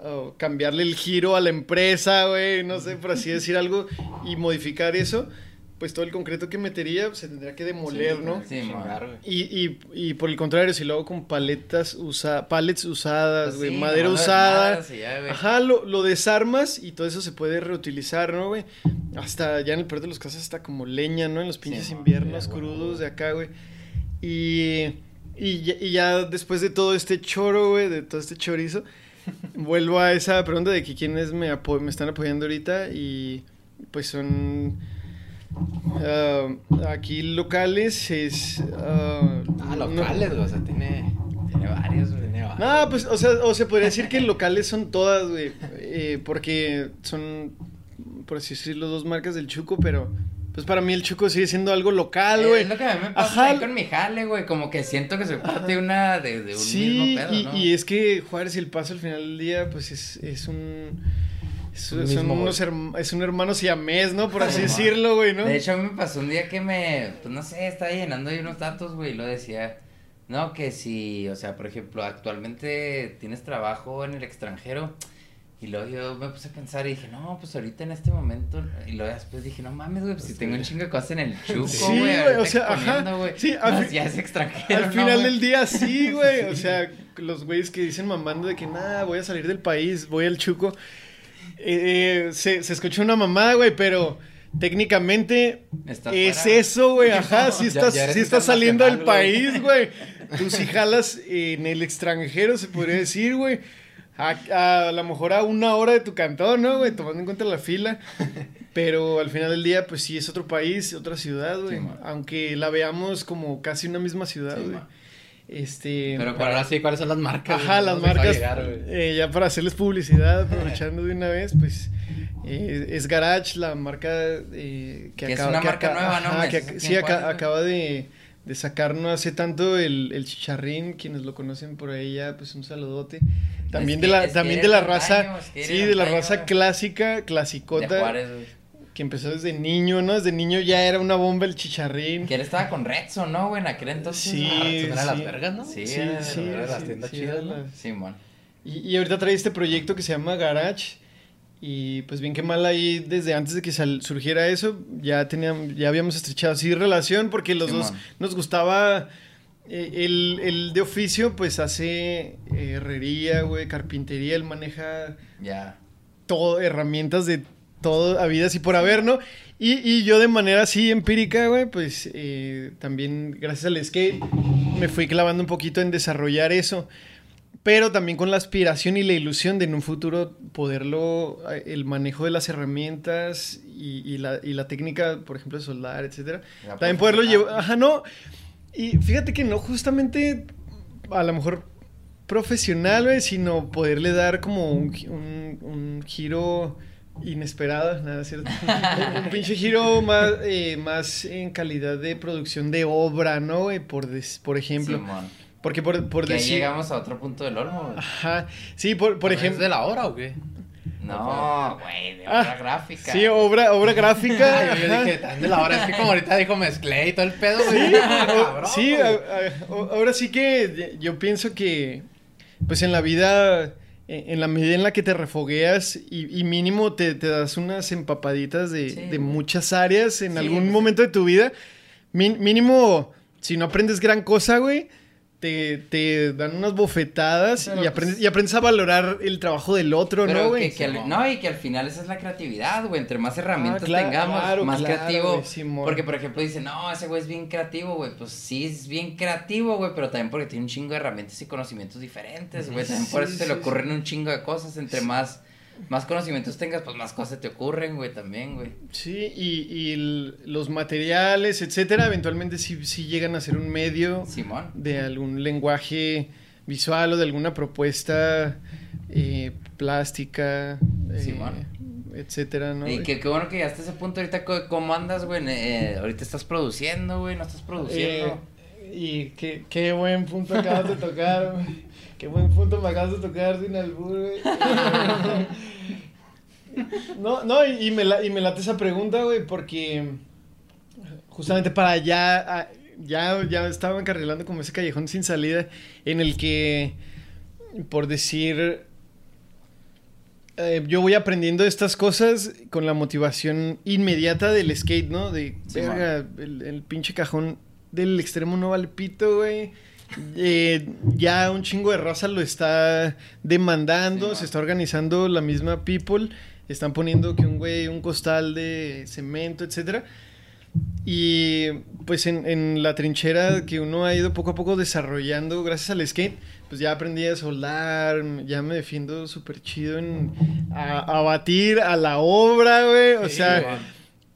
oh, cambiarle el giro a la empresa, güey, no sé, por así decir algo, y modificar eso, pues todo el concreto que metería se tendría que demoler, ¿no? Sí, güey. Y, y, y por el contrario, si lo hago con paletas usa, pallets usadas, güey, Pues Sí, madera usada. ya, güey. Ajá, lo, lo desarmas y todo eso se puede reutilizar, ¿no, güey? Hasta ya en el peor de los casos, hasta como leña, ¿no? En los pinches Sí, inviernos güey. crudos de acá, güey. Y, y, ya- y ya después de todo este choro, güey, de todo este chorizo, vuelvo a esa pregunta de que quiénes me, apo- me están apoyando ahorita y pues son... ah, aquí locales es... ah, Ah, no- locales, güey, o sea, tiene... Tiene varios, güey. Tiene varios. no, pues, o sea, o se podría decir que locales son todas, güey. eh, porque son, por así decirlo, dos marcas del Chuco, pero pues para mí el Chuco sigue siendo algo local, Eh, güey. es lo que a mí me pasa Ajá. ahí con mi jale, güey. Como que siento que soy parte de una, de, de un Sí, mismo pedo, y, ¿no? y es que Juárez y El Paso al final del día, pues es, es un... Es, Un son mismo, unos güey. herm- es un hermano siamés, ¿no? Por así Sí, decirlo, güey, ¿no? De hecho, a mí me pasó un día que me, pues no sé, estaba llenando ahí unos datos, güey, y lo decía, no, que si, o sea, por ejemplo, actualmente tienes trabajo en el extranjero, y luego yo me puse a pensar y dije, no, pues ahorita en este momento, y luego después dije, no mames, güey, pues si tengo un chingo de cosas en el chuco, Sí, güey, güey, ahorita o sea, ajá, güey, sí, al ya es extranjero, Al ¿no, final güey? del día sí, güey. O sea, los güeyes que dicen mamando de que nada, voy a salir del país, voy al chuco. Eh, se, se escucha una mamada, güey, pero técnicamente es fuera. eso, güey. Ajá, si estás, ya sí estás saliendo del país, güey. Tú sí jalas en el extranjero, se podría decir, güey. A, a lo mejor a una hora de tu cantón, ¿no, güey? Tomando en cuenta la fila. Pero al final del día, pues sí es otro país, otra ciudad, güey. Sí. Aunque la veamos como casi una misma ciudad, güey. Este. Pero Pero ahora sí, ¿cuáles son las marcas? Ajá, las marcas. llegar, eh, ya para hacerles publicidad, aprovechando de una vez, pues. eh, es Garage, la marca eh, que Que es acaba una que marca aca- nueva, ¿no? ajá, que sí, Juárez, acaba de, de sacar no hace tanto el, el chicharrín, quienes lo conocen por ahí ya, pues un saludote. También de que- la, es que también de la raza, es eres sí, de la raza clásica, De clasicota, Juárez, güey. Que empezó desde niño, ¿no? Desde niño ya era una bomba el chicharrín. Que él estaba con Redson, ¿no, güey? En aquel entonces. Sí, Ah, son de las sí. vergas, ¿no? Sí, Sí, era- sí, era de las sí, tiendas sí, chidas, era ¿no? la- Simón. Y, y ahorita trae este proyecto que se llama Garage. Y pues bien que mal ahí, desde antes de que sal- surgiera eso, ya teníamos, ya habíamos estrechado así relación porque los dos Simón. nos gustaba. eh, el, el de oficio, pues hace eh, herrería, güey, carpintería, él maneja Ya. todo, herramientas de todo, habidas y por haber, ¿no? Y, y yo de manera así empírica, güey, pues eh, también gracias al skate me fui clavando un poquito en desarrollar eso. Pero también con la aspiración y la ilusión de en un futuro poderlo, eh, el manejo de las herramientas y, y la, y la técnica, por ejemplo, de soldar, etcétera. También poderlo llevar, ajá, no. Y fíjate que no justamente, a lo mejor profesional, güey, sino poderle dar como un, un- un giro inesperado, nada, es ¿cierto? un pinche giro más, eh, más en calidad de producción de obra, ¿no, güey? Por, des- por ejemplo. Simón. Porque por, por que ahí decir... llegamos a otro punto del olmo, güey. Ajá, sí, por, por ¿Es ejemplo... de la hora o qué? No, güey, de Ah, obra gráfica. Sí, obra, obra gráfica. Ah, yo, dije, también de la hora. Es que como ahorita dijo mezclé y todo el pedo, güey. Sí, Cabrón, sí, güey. a- a- o- ahora sí que yo pienso que, pues en la vida, en la medida en la que te refogueas y, y mínimo te, te das unas empapaditas de, Sí, de muchas áreas en Sí, algún momento de tu vida, mínimo, si no aprendes gran cosa, güey, te, te dan unas bofetadas Pero, y, aprendes, pues, y aprendes a valorar el trabajo del otro, Pero ¿no, güey? que al- no, y que al final esa es la creatividad, güey. Entre más herramientas Ah, claro, tengamos, claro, más claro, creativo. porque, por ejemplo, dicen, no, ese güey es bien creativo, güey. Pues sí, es bien creativo, güey. Pero también porque tiene un chingo de herramientas y conocimientos diferentes, güey. También por Sí, eso se le ocurren un chingo de cosas. Entre más, más conocimientos tengas, pues más cosas te ocurren, güey, también, güey. Sí, y, y el- los materiales, etcétera, eventualmente sí, sí llegan a ser un medio Simón. de algún lenguaje visual o de alguna propuesta eh, plástica, eh, Simón. etcétera, ¿no? y qué, qué bueno que llegaste a ese punto ahorita. ¿Cómo andas, güey? Eh, ahorita estás produciendo, güey. No estás produciendo. Eh, y qué, qué buen punto acabas de tocar, güey. Qué buen punto me acabas de tocar sin albur, güey. No, no, y, y me, la- y me late esa pregunta, güey, porque justamente para ya, ah, ya, ya estaba encarrilando como ese callejón sin salida en el que, por decir, eh, yo voy aprendiendo estas cosas con la motivación inmediata del skate, ¿no? De, Sí, verga, el, el pinche cajón del extremo no vale pito, güey. Eh, ya un chingo de raza lo está demandando, Sí, se está organizando la misma people, están poniendo que un güey, un costal de cemento, etcétera. Y pues en, en la trinchera que uno ha ido poco a poco desarrollando gracias al skate, pues ya aprendí a soldar, ya me defiendo súper chido en a, a batir a la obra, güey. O Sí, sea,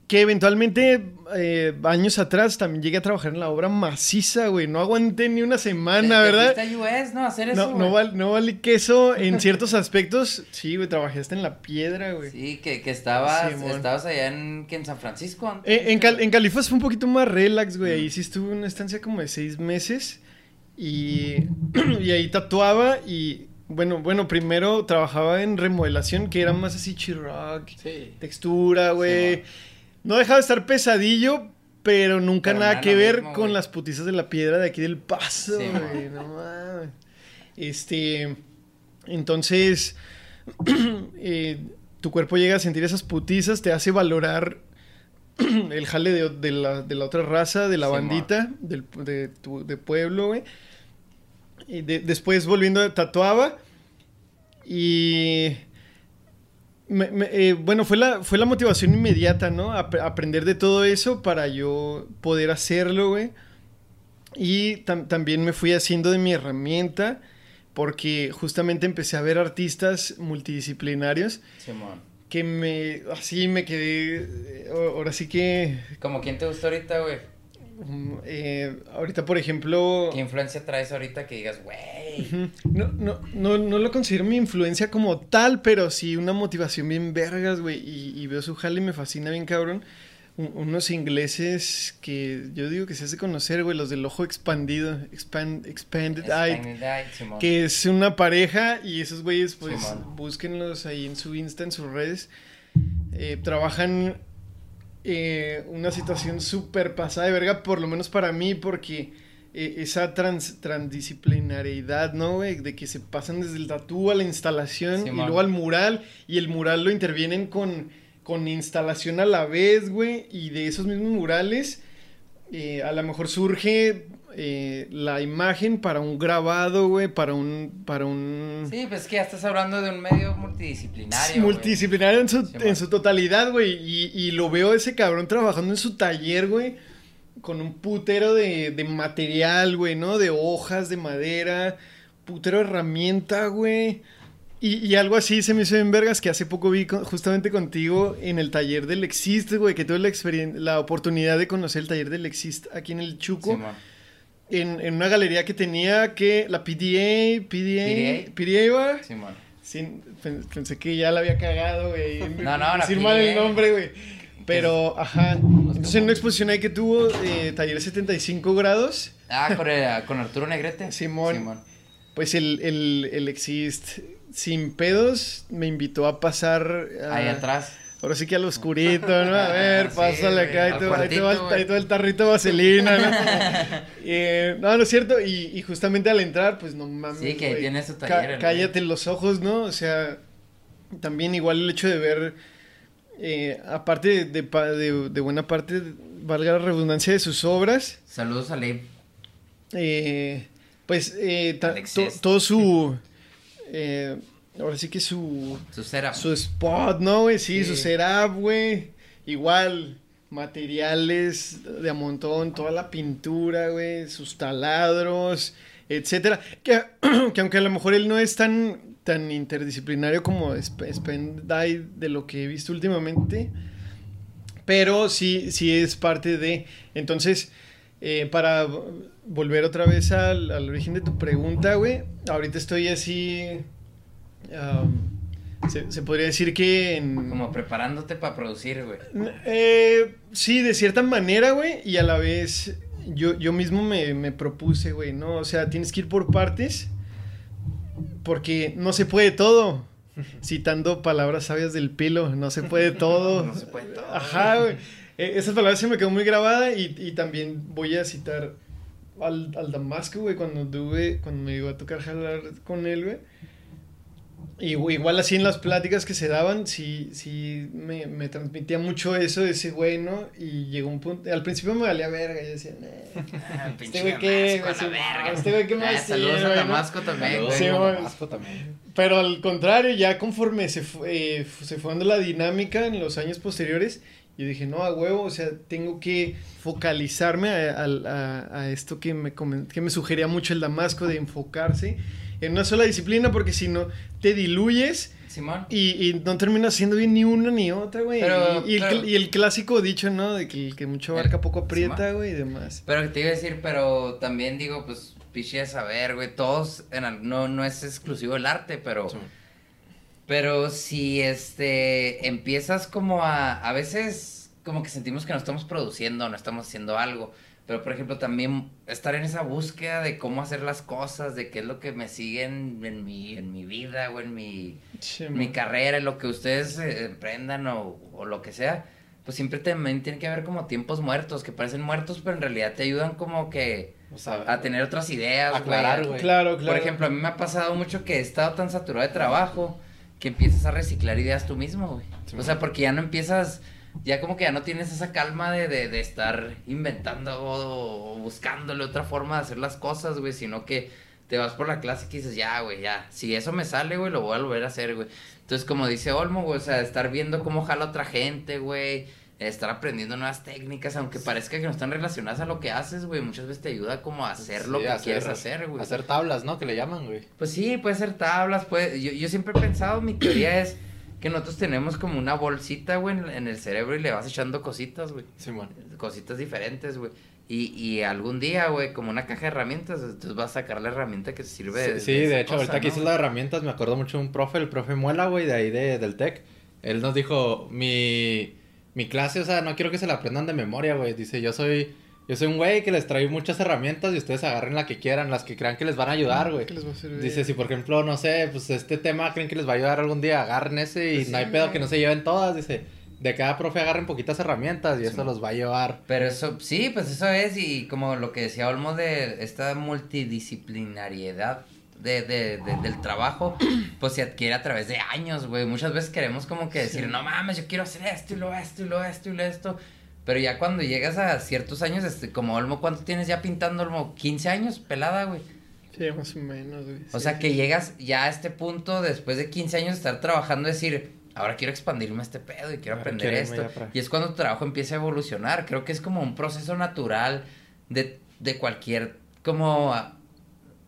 que eventualmente eh, años atrás también llegué a trabajar en la obra maciza, güey. No aguanté ni una semana, ¿verdad? US, ¿no? Hacer eso, No, no, val- no vale queso en ciertos aspectos. Sí, güey, trabajé hasta en la piedra, güey. Sí, que, que estabas, estabas allá en, que en San Francisco. antes, Eh, en. Cal- en Califas fue un poquito más relax, güey. Ahí sí estuve una estancia como de seis meses. Y, y ahí tatuaba y Bueno, bueno, primero trabajaba en remodelación, que era más así chirrock, Sí. textura, güey. Sí, no dejaba de estar pesadillo, pero nunca Pero nada no que ver mismo, con las putizas de la piedra de aquí del paso, Sí, güey. No mames. Este. Entonces. eh, tu cuerpo llega a sentir esas putizas, te hace valorar el jale de, de la, de la otra raza, de la Sí, bandita, del, de tu de pueblo, güey. Y de- después volviendo, tatuaba. Y. me- me- eh, bueno, fue la, fue la motivación inmediata, ¿no? Ap- aprender de todo eso para yo poder hacerlo, güey. Y tam- también me fui haciendo de mi herramienta porque justamente empecé a ver artistas multidisciplinarios Simón. que me, así me quedé, eh, ahora sí que, ¿Como quién te gusta ahorita, güey? Mm, eh, ahorita por ejemplo, ¿Qué influencia traes ahorita que digas, güey? No, no, no, no lo considero mi influencia como tal, pero sí una motivación bien vergas, güey, y, y veo su jale y me fascina bien cabrón. Un- unos ingleses que yo digo que se hace conocer, güey, los del ojo expandido, expand, expanded eye, Expanded Eye, que es una pareja y esos güeyes pues Simón. búsquenlos ahí en su Insta, en sus redes. Eh, trabajan eh, una situación súper pasada de verga, por lo menos para mí, porque eh, esa trans, transdisciplinariedad, ¿no, güey? De que se pasan desde el tatú a la instalación y luego al mural y el mural lo intervienen con, con instalación a la vez, güey, y de esos mismos murales eh, a lo mejor surge eh, la imagen para un grabado, güey, para un, para un... Sí, pues es que ya estás hablando de un medio multidisciplinario. multidisciplinario en su, Sí, en su totalidad, güey. Y, y lo veo a ese cabrón trabajando en su taller, güey. Con un putero de, de material, güey, ¿no? De hojas, de madera. Putero de herramienta, güey. Y, y algo así se me hizo en vergas que hace poco vi con- justamente contigo en el taller del Exist, güey. Que tuve la, la oportunidad de conocer el taller del Exist aquí en el Chuco. Simón. En, en una galería que tenía que la PDA, PDA, PDA. PDA. Simón. Pen- pensé que ya la había cagado, güey. No, no, la Decir mal el nombre, güey. Pero, ajá. Entonces, en una exposición ahí que tuvo, eh, taller 75 grados, Ah, con, el- con Arturo Negrete. Simón. pues el, el, el Exist sin pedos me invitó a pasar. a- Ahí atrás. Ahora sí que al oscurito, ¿no? A ver, Sí, pásale acá, ahí al te, va- ahí te va, el- cuartito, ahí te va el tarrito de vaselina, ¿no? Eh, no, no es cierto, y, y justamente al entrar, pues no mames, Sí, que tiene su taller, cállate los ojos, ¿no? O sea, también igual el hecho de ver, eh, aparte de, de, pa- de- de buena parte, valga la redundancia de sus obras, Saludos a Leib. eh, pues eh, ta- Alexis. to- todo su, eh, ahora sí que su... Su cera. Su spot, ¿no, güey? Sí, Sí. su setup, güey. Igual, materiales de a montón, toda la pintura, güey, sus taladros, etcétera. Que, que aunque a lo mejor él no es tan, tan interdisciplinario como Sp- Spendai de lo que he visto últimamente, pero sí, sí es parte de... Entonces, eh, para volver otra vez al, al origen de tu pregunta, güey, ahorita estoy así... um, se, se podría decir que en... Como preparándote para producir, güey. Eh, sí, de cierta manera, güey, y a la vez yo, yo mismo me, me propuse, güey, ¿no? O sea, tienes que ir por partes porque no se puede todo. Citando palabras sabias del pilo, no se puede todo. No se puede todo. Ajá, güey. Eh, Esas palabras se me quedó muy grabada y, y también voy a citar al, al Damasco, güey, cuando tuve, cuando me iba a tocar jalar con él, güey. Igual así en las pláticas que se daban, sí, sí me, me transmitía mucho eso de ese güey, ¿no? Y llegó un punto, al principio me valía verga, yo decía, "Nah, Ah, este güey verga. este güey qué Ah, más Saludos tiene, a güey, ¿no?" Damasco también, Saludos, güey. Sí. Damasco también. Pero al contrario, ya conforme se fue, eh, se fue dando la dinámica en los años posteriores, yo dije, no, a huevo, o sea, tengo que focalizarme a, a- a- a esto que me, que me sugería mucho el Damasco de enfocarse en una sola disciplina, porque si no, te diluyes Simón. y, y no terminas haciendo bien ni una ni otra, güey. Pero, y, y el, pero- y el clásico dicho, ¿no? De que el que mucho abarca poco aprieta, güey, y demás. Pero que te iba a decir, pero también digo, pues, piché a saber, güey, todos, en no, no es exclusivo el arte, pero, Sí. pero si, este, empiezas como a, a veces, como que sentimos que no estamos produciendo, no estamos haciendo algo, Pero, por ejemplo, también estar en esa búsqueda de cómo hacer las cosas, de qué es lo que me sigue en, en mi, en mi vida o en mi, Sí, mi carrera, en lo que ustedes eh, emprendan o, o lo que sea, pues siempre también tiene que haber como tiempos muertos, que parecen muertos, pero en realidad te ayudan como que O sea, a tener otras ideas. Aclarar, güey. Claro, claro. Por ejemplo, a mí me ha pasado mucho que he estado tan saturado de trabajo que empiezas a reciclar ideas tú mismo, güey. Sí, o sea, porque ya no empiezas, ya como que ya no tienes esa calma de, de, de estar inventando o, o buscándole otra forma de hacer las cosas, güey, sino que te vas por la clase y dices, ya, güey, ya, si eso me sale, güey, lo voy a volver a hacer, güey. Entonces, como dice Olmo, güey, o sea, estar viendo cómo jala otra gente, güey, estar aprendiendo nuevas técnicas, aunque parezca que no están relacionadas a lo que haces, güey, muchas veces te ayuda como a hacer lo que quieres hacer, güey. Hacer tablas, ¿no? Que le llaman, güey. Pues sí, puede ser tablas, puede... Yo, yo siempre he pensado, mi teoría es que nosotros tenemos como una bolsita, güey, en, en el cerebro y le vas echando cositas, güey. Simón. Cositas diferentes, güey. Y, y algún día, güey, como una caja de herramientas, entonces vas a sacar la herramienta que te sirve Sí, sí, de hecho, cosa, ahorita que ¿no? hice las herramientas, me acuerdo mucho de un profe, el profe Muela, güey, de ahí de, del TEC. Él nos dijo, mi, mi clase, o sea, no quiero que se la aprendan de memoria, güey. Dice, yo soy, yo soy un güey que les trae muchas herramientas y ustedes agarren la que quieran, las que crean que les van a ayudar, güey. ¿Qué les va a servir? Dice, si por ejemplo, no sé, pues este tema creen que les va a ayudar algún día, agarren ese y Pues no hay pedo güey. que no se lleven todas. Dice, de cada profe agarren poquitas herramientas y eso los va a llevar. Pero eso, sí, pues eso es, y como lo que decía Olmo de esta multidisciplinariedad de, de, de- del trabajo, pues se adquiere a través de años, güey. Muchas veces queremos como que decir, no mames, yo quiero hacer esto y lo esto y lo esto y lo esto. Pero ya cuando llegas a ciertos años, este, como Olmo, ¿cuánto tienes ya pintando, Olmo? 15 años, pelada, güey. Sí, más o menos, güey. O sí. sea, que llegas ya a este punto, después de 15 años de estar trabajando, decir, ahora quiero expandirme a este pedo y quiero Ahora aprender esto. Y es cuando tu trabajo empieza a evolucionar. Creo que es como un proceso natural de, de cualquier como a-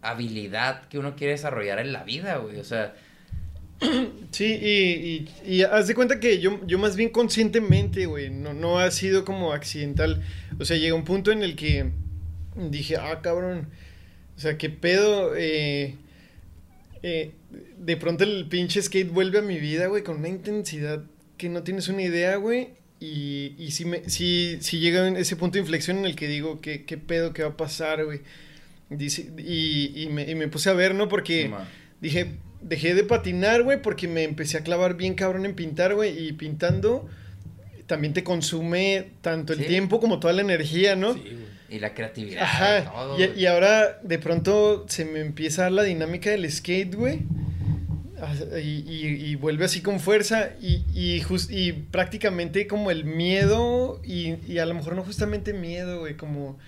habilidad que uno quiere desarrollar en la vida, güey. O sea, Sí, y, haz de cuenta que yo, yo más bien conscientemente, güey, no, no ha sido como accidental. O sea, llega un punto en el que dije, ah, cabrón, o sea, qué pedo, eh, eh, de pronto el pinche skate vuelve a mi vida, güey, con una intensidad que no tienes una idea, güey. Y, y si, me, si, si llega ese punto de inflexión en el que digo, ¿qué, qué pedo, qué va a pasar, güey? Y, me, puse a ver, ¿no? Porque... Dije, dejé de patinar, güey, porque me empecé a clavar bien cabrón en pintar, güey. Y pintando también te consume tanto el Sí. tiempo como toda la energía, ¿no? Sí, güey. y la creatividad, y Ajá. todo. Y, ahora de pronto se me empieza a dar la dinámica del skate, güey. Y, vuelve así con fuerza y, y, prácticamente como el miedo y, y a lo mejor no justamente miedo, güey, como...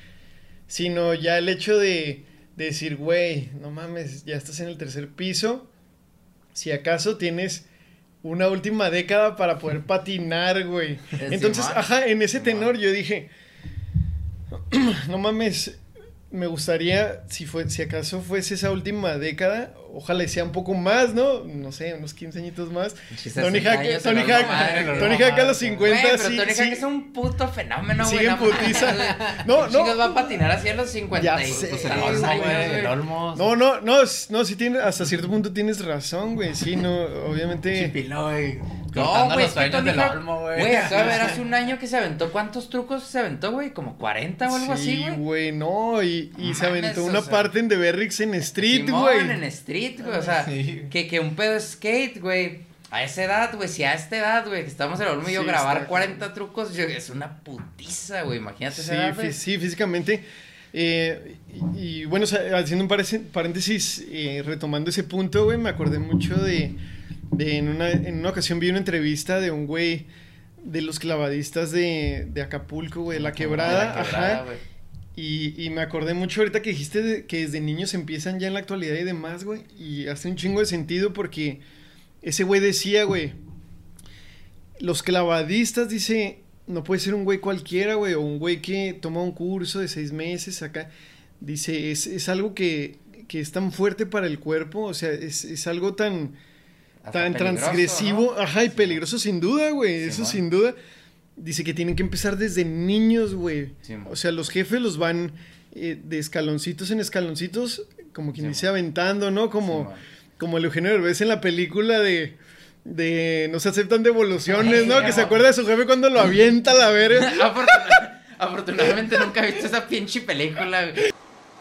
Sino ya el hecho de, de decir, güey, no mames, ya estás en el tercer piso. Si acaso tienes una última década para poder patinar, güey. Entonces, ajá, en ese tenor yo dije, no mames, me gustaría, si, fue, si acaso fuese esa última década, ojalá sea un poco más, ¿no? No sé, unos 15 añitos más. Tony 60 Hawk, Tony Hawk. Tony Hawk a los 50, Güey, pero sí, Tony sí. Hawk es un puto fenómeno, güey. Sigue en putiza. No, ¿Quién no. va a patinar así a los 50 Ya y sé, pues, años, güey. No, no, no, no, sí tiene, hasta cierto punto tienes razón, güey, sí, no, obviamente... Chipilo, güey. No, güey, los es que sueños Tony del Hawk- Olmo, güey. Güey, acaba de ver hace un año que se aventó. ¿Cuántos trucos se aventó, güey? ¿Como 40 o algo así, Sí, güey? güey, no, y, y No se aventó mames, o una sea. parte en The Berrix en Street, güey. en Street, güey. O sea, Sí. que, que un pedo skate, güey. A esa edad, güey, si a esta edad, güey, que estamos en el Olmo y yo Sí, grabar está 40 trucos, yo- es una putiza, güey. Imagínate esa Sí, edad, güey. sí, físicamente. Eh, y, y, bueno, o sea, haciendo un paréntesis, eh, retomando ese punto, güey, me acordé mucho de, de en, una, en una ocasión vi una entrevista de un güey de los clavadistas de, de Acapulco, güey, de la quebrada, De la quebrada, ajá. güey. Y, y me acordé mucho ahorita que dijiste de- que desde niños empiezan ya en la actualidad y demás, güey. Y hace un chingo de sentido porque ese güey decía, güey, los clavadistas, dice, no puede ser un güey cualquiera, güey, o un güey que toma un curso de seis meses acá. Dice, es, es algo que, que es tan fuerte para el cuerpo, o sea, es, es algo tan, tan transgresivo, ¿no? ajá, y peligroso sin duda, güey, eso sin duda. Dice que tienen que empezar desde niños, güey. O sea, los jefes los van eh, de escaloncitos en escaloncitos, como quien dice, aventando, ¿no? Como, como el Eugenio Derbez en la película de, de no se aceptan devoluciones, ¿no? Ay, Que se acuerda de su jefe cuando lo avienta a la verga. Afortuna- Afortunadamente nunca he visto esa pinche película, güey.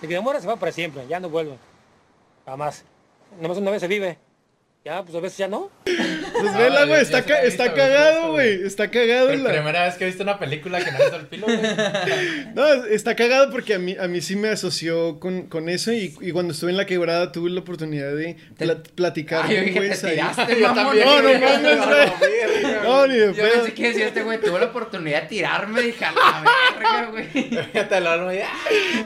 El que demora se va para siempre, ya no vuelve. Jamás. Nomás una vez se vive. Ya, pues a veces ya no. Pues vela, yo- güey, yo está, ca- está visto, cagado, visto, güey. Está cagado. La primera vez que he visto una película que no es el pilo, güey. No, está cagado porque a mí, a mí sí me asoció con, con eso y, y cuando estuve en la quebrada tuve la oportunidad de platicar Ay, yo con güeyes ahí. Yo también. No, no mames, güey. No, ni de Yo pensé que decía este güey, tuvo la oportunidad de tirarme, dije, a la verga, güey.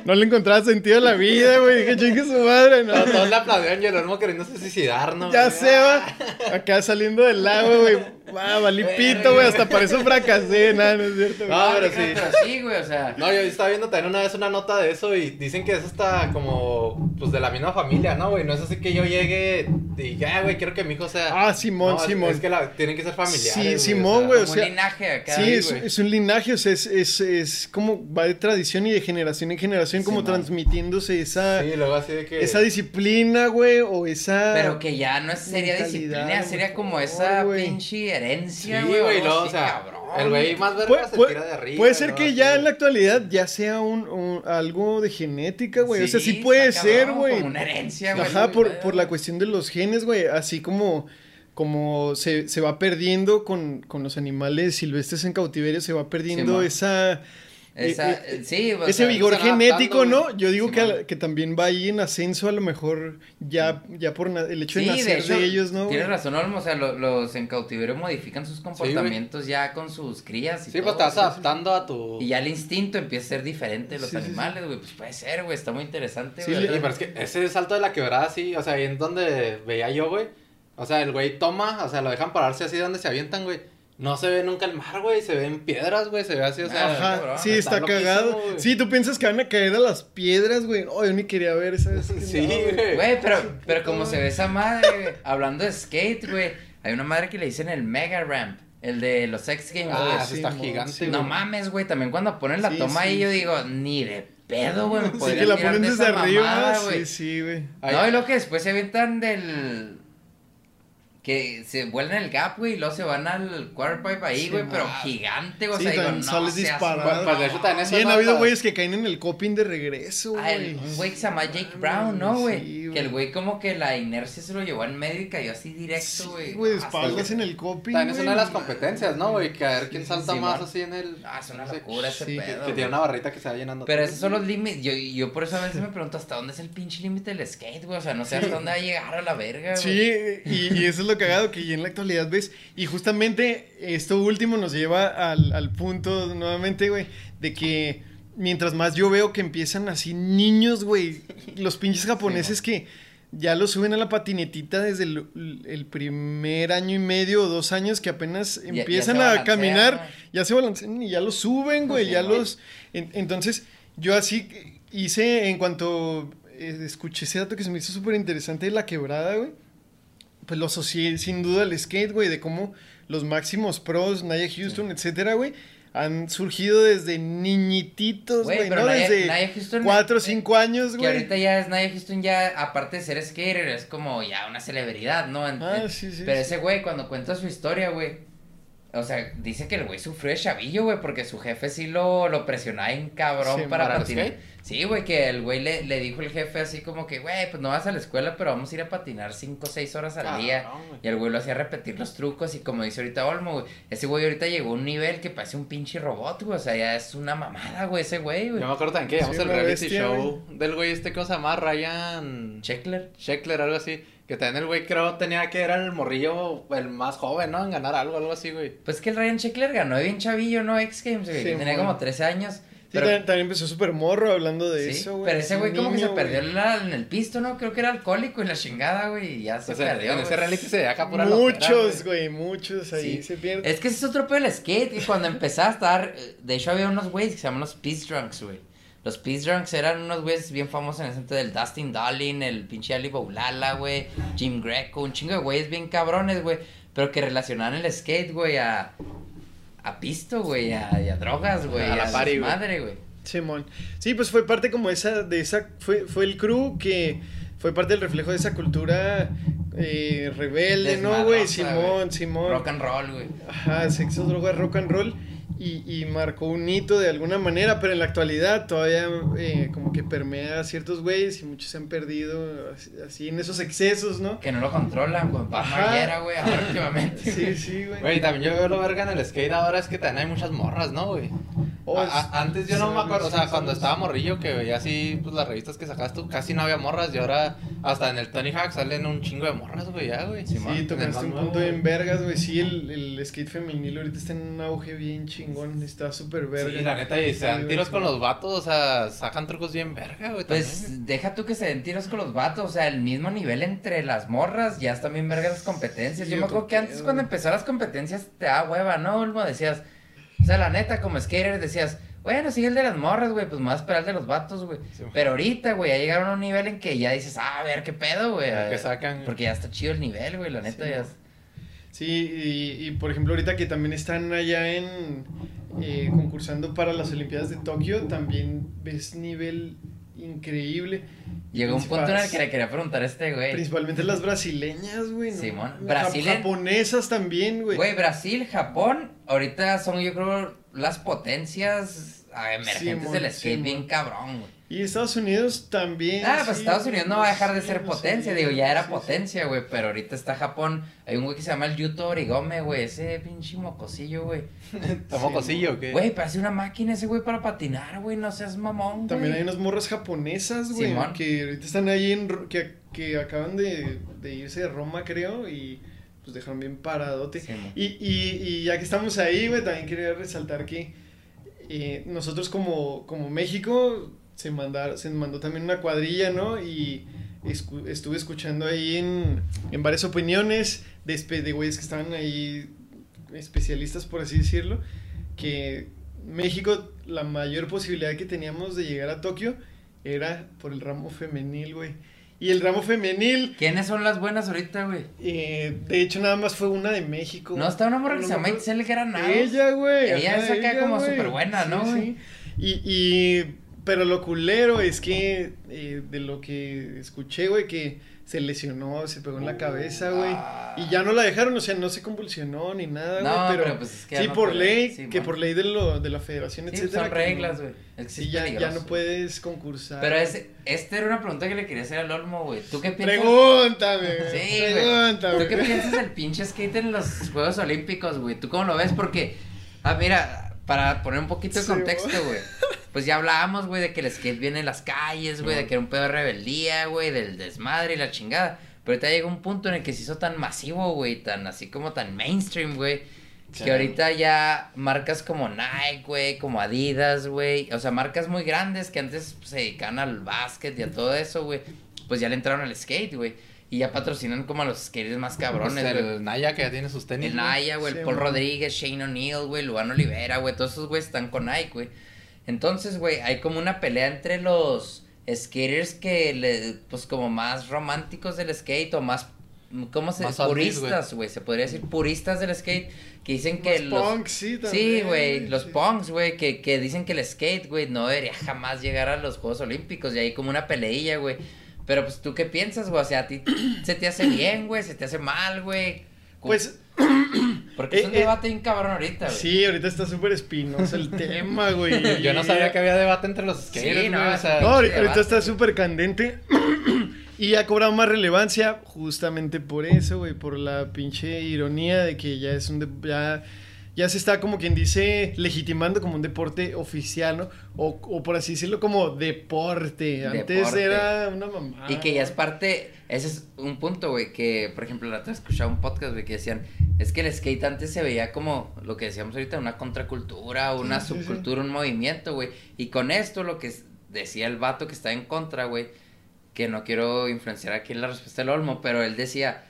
No le encontraba sentido a la vida, güey. Dije, chingue su madre, no. Todos, todos le aplaudieron y el olmo queriéndose suicidar, ¿no? Ya se va. Acá saliendo del lago, güey. Va, valí pito, güey. Hasta para eso fracasé. Nada, no es cierto. güey. No, pero Pero sí. sí, güey, o sea. No, yo estaba viendo también una vez una nota de eso y dicen que es hasta como, pues de la misma familia, ¿no, güey? No es así que yo llegue y ya, güey, quiero que mi hijo sea. Ah, Simón, No, Simón. Es que la- tienen que ser familiares. Sí, güey, Simón, güey, o Como sea, un linaje acá. Sí, Sí, es, un linaje, o sea, es, es, es como va de tradición y de generación en generación, como Simón. transmitiéndose esa, Sí, luego así de que. esa disciplina, güey, o esa... Pero que ya no Mentalidad, disciplina, sería como esa pinche herencia, Sí, güey. güey, algo luego, o sea, cabrón. el güey más verga se puede- tira de arriba. puede ser ¿no? que ya en la güey. actualidad ya sea un, un- algo de genética, güey. o sea, sí puede ser, güey. Como una herencia, güey. Ajá, por, por la cuestión de los genes, güey. Así como, como se, se va perdiendo con, con los animales silvestres en cautiverio, se va perdiendo esa... Esa, eh, eh, sí, o ese sea, vigor genético, ¿no? Yo digo que, que también va ahí en ascenso, a lo mejor ya, ya por el hecho de nacer de ellos, ¿no? Tienes razón, Olmo, o sea, lo- los en cautiverio modifican sus comportamientos ya con sus crías y Sí, pues todo, te vas adaptando a tu. Y ya el instinto empieza a ser diferente de los Sí, sí, sí. animales, güey. Pues puede ser, güey. Está muy interesante, Sí, güey. Sí, pero es que ese salto de la quebrada, sí, o sea, ahí en donde veía yo, güey. O sea, el güey toma, o sea, lo dejan pararse así donde se avientan, güey. No se ve nunca el mar, güey, se ven piedras, güey, se ve así, o sea. Ajá, cabrón, sí, está cagado. Sí, tú piensas que van a caer a las piedras, güey. Oh, yo ni quería ver esa vez. Sí, güey. Güey, pero, pero como se ve esa madre, hablando de skate, güey, hay una madre que le dicen el Mega Ramp, el de los X Games, Ah, ese está gigante, sí, No mames, güey, también cuando ponen la Sí, toma sí, ahí, yo sí. digo, ni de pedo, güey, me Sí, que la ponen de desde arriba. mamada, güey. sí, sí, güey. Ahí- No, y lo que después se avientan del... Que se vuelven el gap, güey, y luego se van al quarterpipe ahí, Sí, güey, pero gigante, güey, o Sí, sea, digo, también no disparado. Pues, de hecho, también Sí, eso han habido güeyes que caen en el coping de regreso, Ah, güey. un güey que se llama Jake Brown, ¿no, güey? Sí, que güey. el güey como que la inercia se lo llevó en medio y cayó así directo, Sí, güey. güey, de Ah, espaldas en el coping, También es güey. una de las competencias, ¿no, güey? Que a ver quién Sí, salta sí, más así en el. Ah, es una locura ese sí, pedo. Que güey. tiene una barrita que se va llenando. Pero esos son los límites. Yo, yo por eso a veces me pregunto hasta dónde es el pinche límite del skate, güey. O sea, no sé hasta dónde va a llegar a la verga, güey. Sí, y, y eso es lo cagado que ya en la actualidad ves. Y justamente esto último nos lleva al, al punto nuevamente, güey, de que mientras más yo veo que empiezan así niños, güey, los pinches japoneses que ya lo suben a la patinetita desde el, el primer año y medio o dos años que apenas ya empiezan a caminar, ya se balancean y ya lo suben, güey, ya güey. los... en- entonces, yo así hice en cuanto eh, escuché ese dato que se me hizo súper interesante de la quebrada, güey pues lo asocié sin duda al skate, güey, de cómo los máximos pros, Naya Houston, etcétera, güey, han surgido desde niñititos, Güey, ¿no? Desde Houston, 4 o eh, 5 años, Que güey. ahorita ya es Nia Houston, ya aparte de ser skater, es como ya una celebridad, ¿no? En- Ah, sí, sí, Pero sí. ese güey, cuando cuenta su historia, güey. O sea, dice que el güey sufrió de chavillo, güey, porque su jefe sí lo, lo presionaba en cabrón Sí, para ¿para el patinar. Sí, güey, que el güey le, le dijo el jefe así como que, güey, pues no vas a la escuela, pero vamos a ir a patinar 5 o 6 horas al Cabrón, día. Y el güey lo hacía repetir los trucos y como dice ahorita Olmo, güey, ese güey ahorita llegó a un nivel que parece un pinche robot, güey. O sea, ya es una mamada, güey, ese güey, güey. Yo me acuerdo también que llamamos Sí, el reality bestia, show del güey este se llama Ryan Checkler. Sheckler, algo así. Que también el güey creo tenía que era el morrillo el más joven, ¿no? En ganar algo, algo así, güey. Pues que el Ryan Checkler ganó bien chavillo, ¿no? X Games, güey. Sí, tenía como 13 años. Sí, Pero, también, también empezó súper morro hablando de sí, eso, güey. pero ese güey como que se perdió en, la- en el pisto, ¿no? Creo que era alcohólico y la chingada, güey. Y ya se O sea, perdió. en ese reality se deja pura Muchos, güey, muchos ahí Sí. se pierden. Es que ese es otro pedo del skate. Y cuando empezaba a estar. eh, De hecho, había unos güeyes que se llaman los Peace Drunks, güey. Los Peace Drunks eran unos güeyes bien famosos en el centro del Dustin Darling, el pinche Ali Boulala, güey. Jim Greco, un chingo de güeyes bien cabrones, güey. Pero que relacionaban el skate, güey, a. A pisto, güey, a, drogas, güey. A la party, madre, güey. Simón. Sí, pues fue parte como esa, de esa, fue, fue el crew que fue parte del reflejo de esa cultura eh, rebelde, ¿no, güey? Simón. Simón. Rock and roll, güey. Ajá, sexo, drogas, rock and roll. Y, y marcó un hito de alguna manera, pero en la actualidad todavía eh, como que permea a ciertos güeyes y muchos se han perdido así, así en esos excesos, ¿no? Que no lo controlan, güey. Pa' Ajá. ayer, güey, ahora últimamente. Sí, sí, güey. Güey, también yo veo lo verga en el skate ahora es que también hay muchas morras, ¿no, güey? Oh, antes yo sí, no me acuerdo, o sea, sí, cuando sí. estaba morrillo que veía así, pues las revistas que sacas tú, casi no había morras y ahora hasta en el Tony Hawk salen un chingo de morras, güey, ya, güey. Sí, el tocaste un punto bien vergas, güey. Sí, el, el skate femenil ahorita está en un auge bien chingón. Está súper verga. Sí, la neta, y se dan tiros con los vatos, o sea, sacan trucos bien verga, güey. también. Pues deja tú que se den tiros con los vatos, o sea, el mismo nivel entre las morras, ya están bien vergas las competencias. Sí, Yo me acuerdo que antes cuando empezaron las competencias te da hueva, ¿no? Ulmo decías, o sea, la neta, como skater decías, bueno, sigue el de las morras, güey, pues a esperar el de los vatos, güey. Sí. Pero ahorita, güey, ya llegaron a un nivel en que ya dices, ah, a ver qué pedo, güey. Qué sacan. Porque ya está chido el nivel, güey, la neta Sí, ya. Sí, y, y, por ejemplo, ahorita que también están allá en eh, concursando para las Olimpiadas de Tokio, también ves nivel increíble. Llegó un punto en el que le quería preguntar a este, güey. Principalmente las brasileñas, güey. ¿no? Simón. Las Brasil en- japonesas también, güey. Güey, Brasil, Japón, ahorita son yo creo las potencias ah, emergentes Simón, del skate Simón. bien cabrón, güey. Y Estados Unidos también. Ah, pues sí, Estados Unidos no va a dejar de sí, ser sí, potencia, sí, digo, ya era potencia, güey, pero ahorita está Japón, hay un güey que se llama el Yuto Origome, güey, ese pinche mocosillo, güey. ¿Tomó Sí, cosillo o qué? Güey, parece una máquina ese güey para patinar, güey, no seas mamón, güey. También hay unas morras japonesas, güey, que ahorita están ahí en... Que, que acaban de, de irse de Roma, creo, y pues dejaron bien paradote. Y, y, y ya que estamos ahí, güey, también quería resaltar que eh, nosotros como, como México se, mandar, se mandó también una cuadrilla, ¿no? Y escu- estuve escuchando ahí en, en varias opiniones de, de güeyes que estaban ahí especialistas, por así decirlo, que México, la mayor posibilidad que teníamos de llegar a Tokio era por el ramo femenil, güey. Y el ramo femenil, ¿Quiénes son las buenas ahorita, güey? eh, de hecho, nada más fue una de México. No, está una morra que se llama. Itzel Granado. Ella, güey. Ella es acá como súper buena, ¿no? Y, y, pero lo culero es que, eh, de lo que escuché, güey, que se lesionó, se pegó en la cabeza, güey. Ah. Y ya no la dejaron, o sea, no se convulsionó ni nada, güey. No, pero, pero pues es que sí, no por puede, ley, sí, que por ley de, lo, de la federación, Sí, etcétera. son reglas, güey. Sí, ya, ya no puedes concursar. Pero es, esta era una pregunta que le quería hacer al Olmo, güey. ¿Tú qué piensas? Pregúntame, Sí, pregúntame. ¿Tú qué piensas del pinche skate en los Juegos Olímpicos, güey? ¿Tú cómo lo ves? Porque, ah, mira, para poner un poquito de contexto, güey. Pues ya hablábamos, güey, de que el skate viene en las calles, güey, de que era un pedo de rebeldía, güey, del desmadre y la chingada. Pero ahorita llegó un punto en el que se hizo tan masivo, güey, tan así como tan mainstream, güey. Sí. Que ahorita ya marcas como Nike, güey, como Adidas, güey. O sea, marcas muy grandes que antes se dedicaban al básquet y a todo eso, güey. Pues ya le entraron al skate, güey. Y ya patrocinan como a los skaters más cabrones, Pues güey. el Naya que ya tiene sus tenis. El. Naya, güey, el Paul. Rodríguez, Shane O'Neill, güey, Luan Olivera, güey, todos esos güeyes están con Nike, güey. Entonces, güey, hay como una pelea entre los skaters que, le, pues, como más románticos del skate o más, ¿cómo se Más dice? Puristas, güey, se podría decir puristas del skate, que dicen que Los los... punks, sí, Sí, también, güey, los sí. punks, güey, que, que dicen que el skate, güey, no debería jamás llegar a los Juegos Olímpicos y hay como una peleilla, güey. Pero pues, ¿tú qué piensas, güey? O sea, a ti se te hace bien, güey, se te hace mal, güey. Pues, Porque es un Eh, eh, debate bien cabrón ahorita, güey. sí, ahorita está súper espinoso el tema, güey. Yo no sabía que había debate entre los skaters, Sí, no, güey, o sea, No, ahorita, debate, está súper candente. y ha cobrado más relevancia justamente por eso, güey. Por la pinche ironía de que ya es un. de- ya, ya se está, como quien dice, legitimando como un deporte oficial, ¿no? O, o por así decirlo, como deporte. Antes Deporte. era una mamá. Y que ya es parte, ese es un punto, güey, que, por ejemplo, la otra vez escuchaba un podcast, güey, que decían, es que el skate antes se veía como, lo que decíamos ahorita, una contracultura, una Sí, sí, sí. subcultura, un movimiento, güey. Y con esto, lo que decía el vato que está en contra, güey, que no quiero influenciar aquí en la respuesta del Olmo, pero él decía,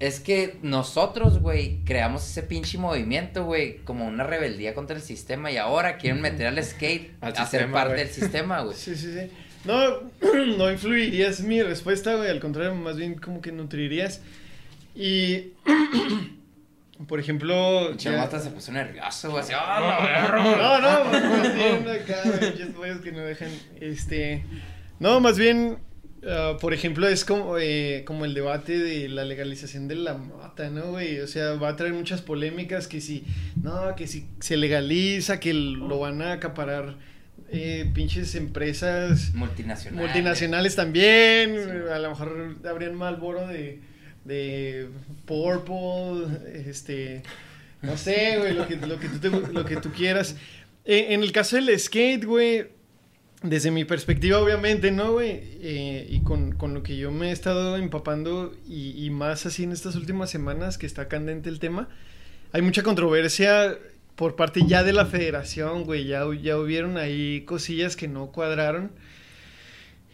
es que nosotros, güey, creamos ese pinche movimiento, güey, como una rebeldía contra el sistema y ahora quieren meter al skate Al a ser sistema, parte güey. del sistema, güey. Sí, sí, sí. No, no influirías mi respuesta, güey. Al contrario, más bien como que nutrirías. Y. Por ejemplo. ya- Chamata se puso nervioso, güey, así, ¡ah, la verga! No, no, pues, más bien acá, güey, que no dejan, este, no, más bien, Ah, por ejemplo, es como, eh, como el debate de la legalización de la mota, ¿no, güey? O sea, va a traer muchas polémicas que si, no, que si se legaliza, que lo van a acaparar eh, pinches empresas Multinacional. multinacionales también. Sí. A lo mejor habrían Malboro de, de Purple, este, no sé, güey, lo que, lo que, tú, te- lo que tú quieras. Eh, en el caso del skate, güey, desde mi perspectiva, obviamente, ¿no, güey? Eh, y con, con lo que yo me he estado empapando y, y más así en estas últimas semanas que está candente el tema, hay mucha controversia por parte ya de la federación, güey. Ya, ya hubieron ahí cosillas que no cuadraron.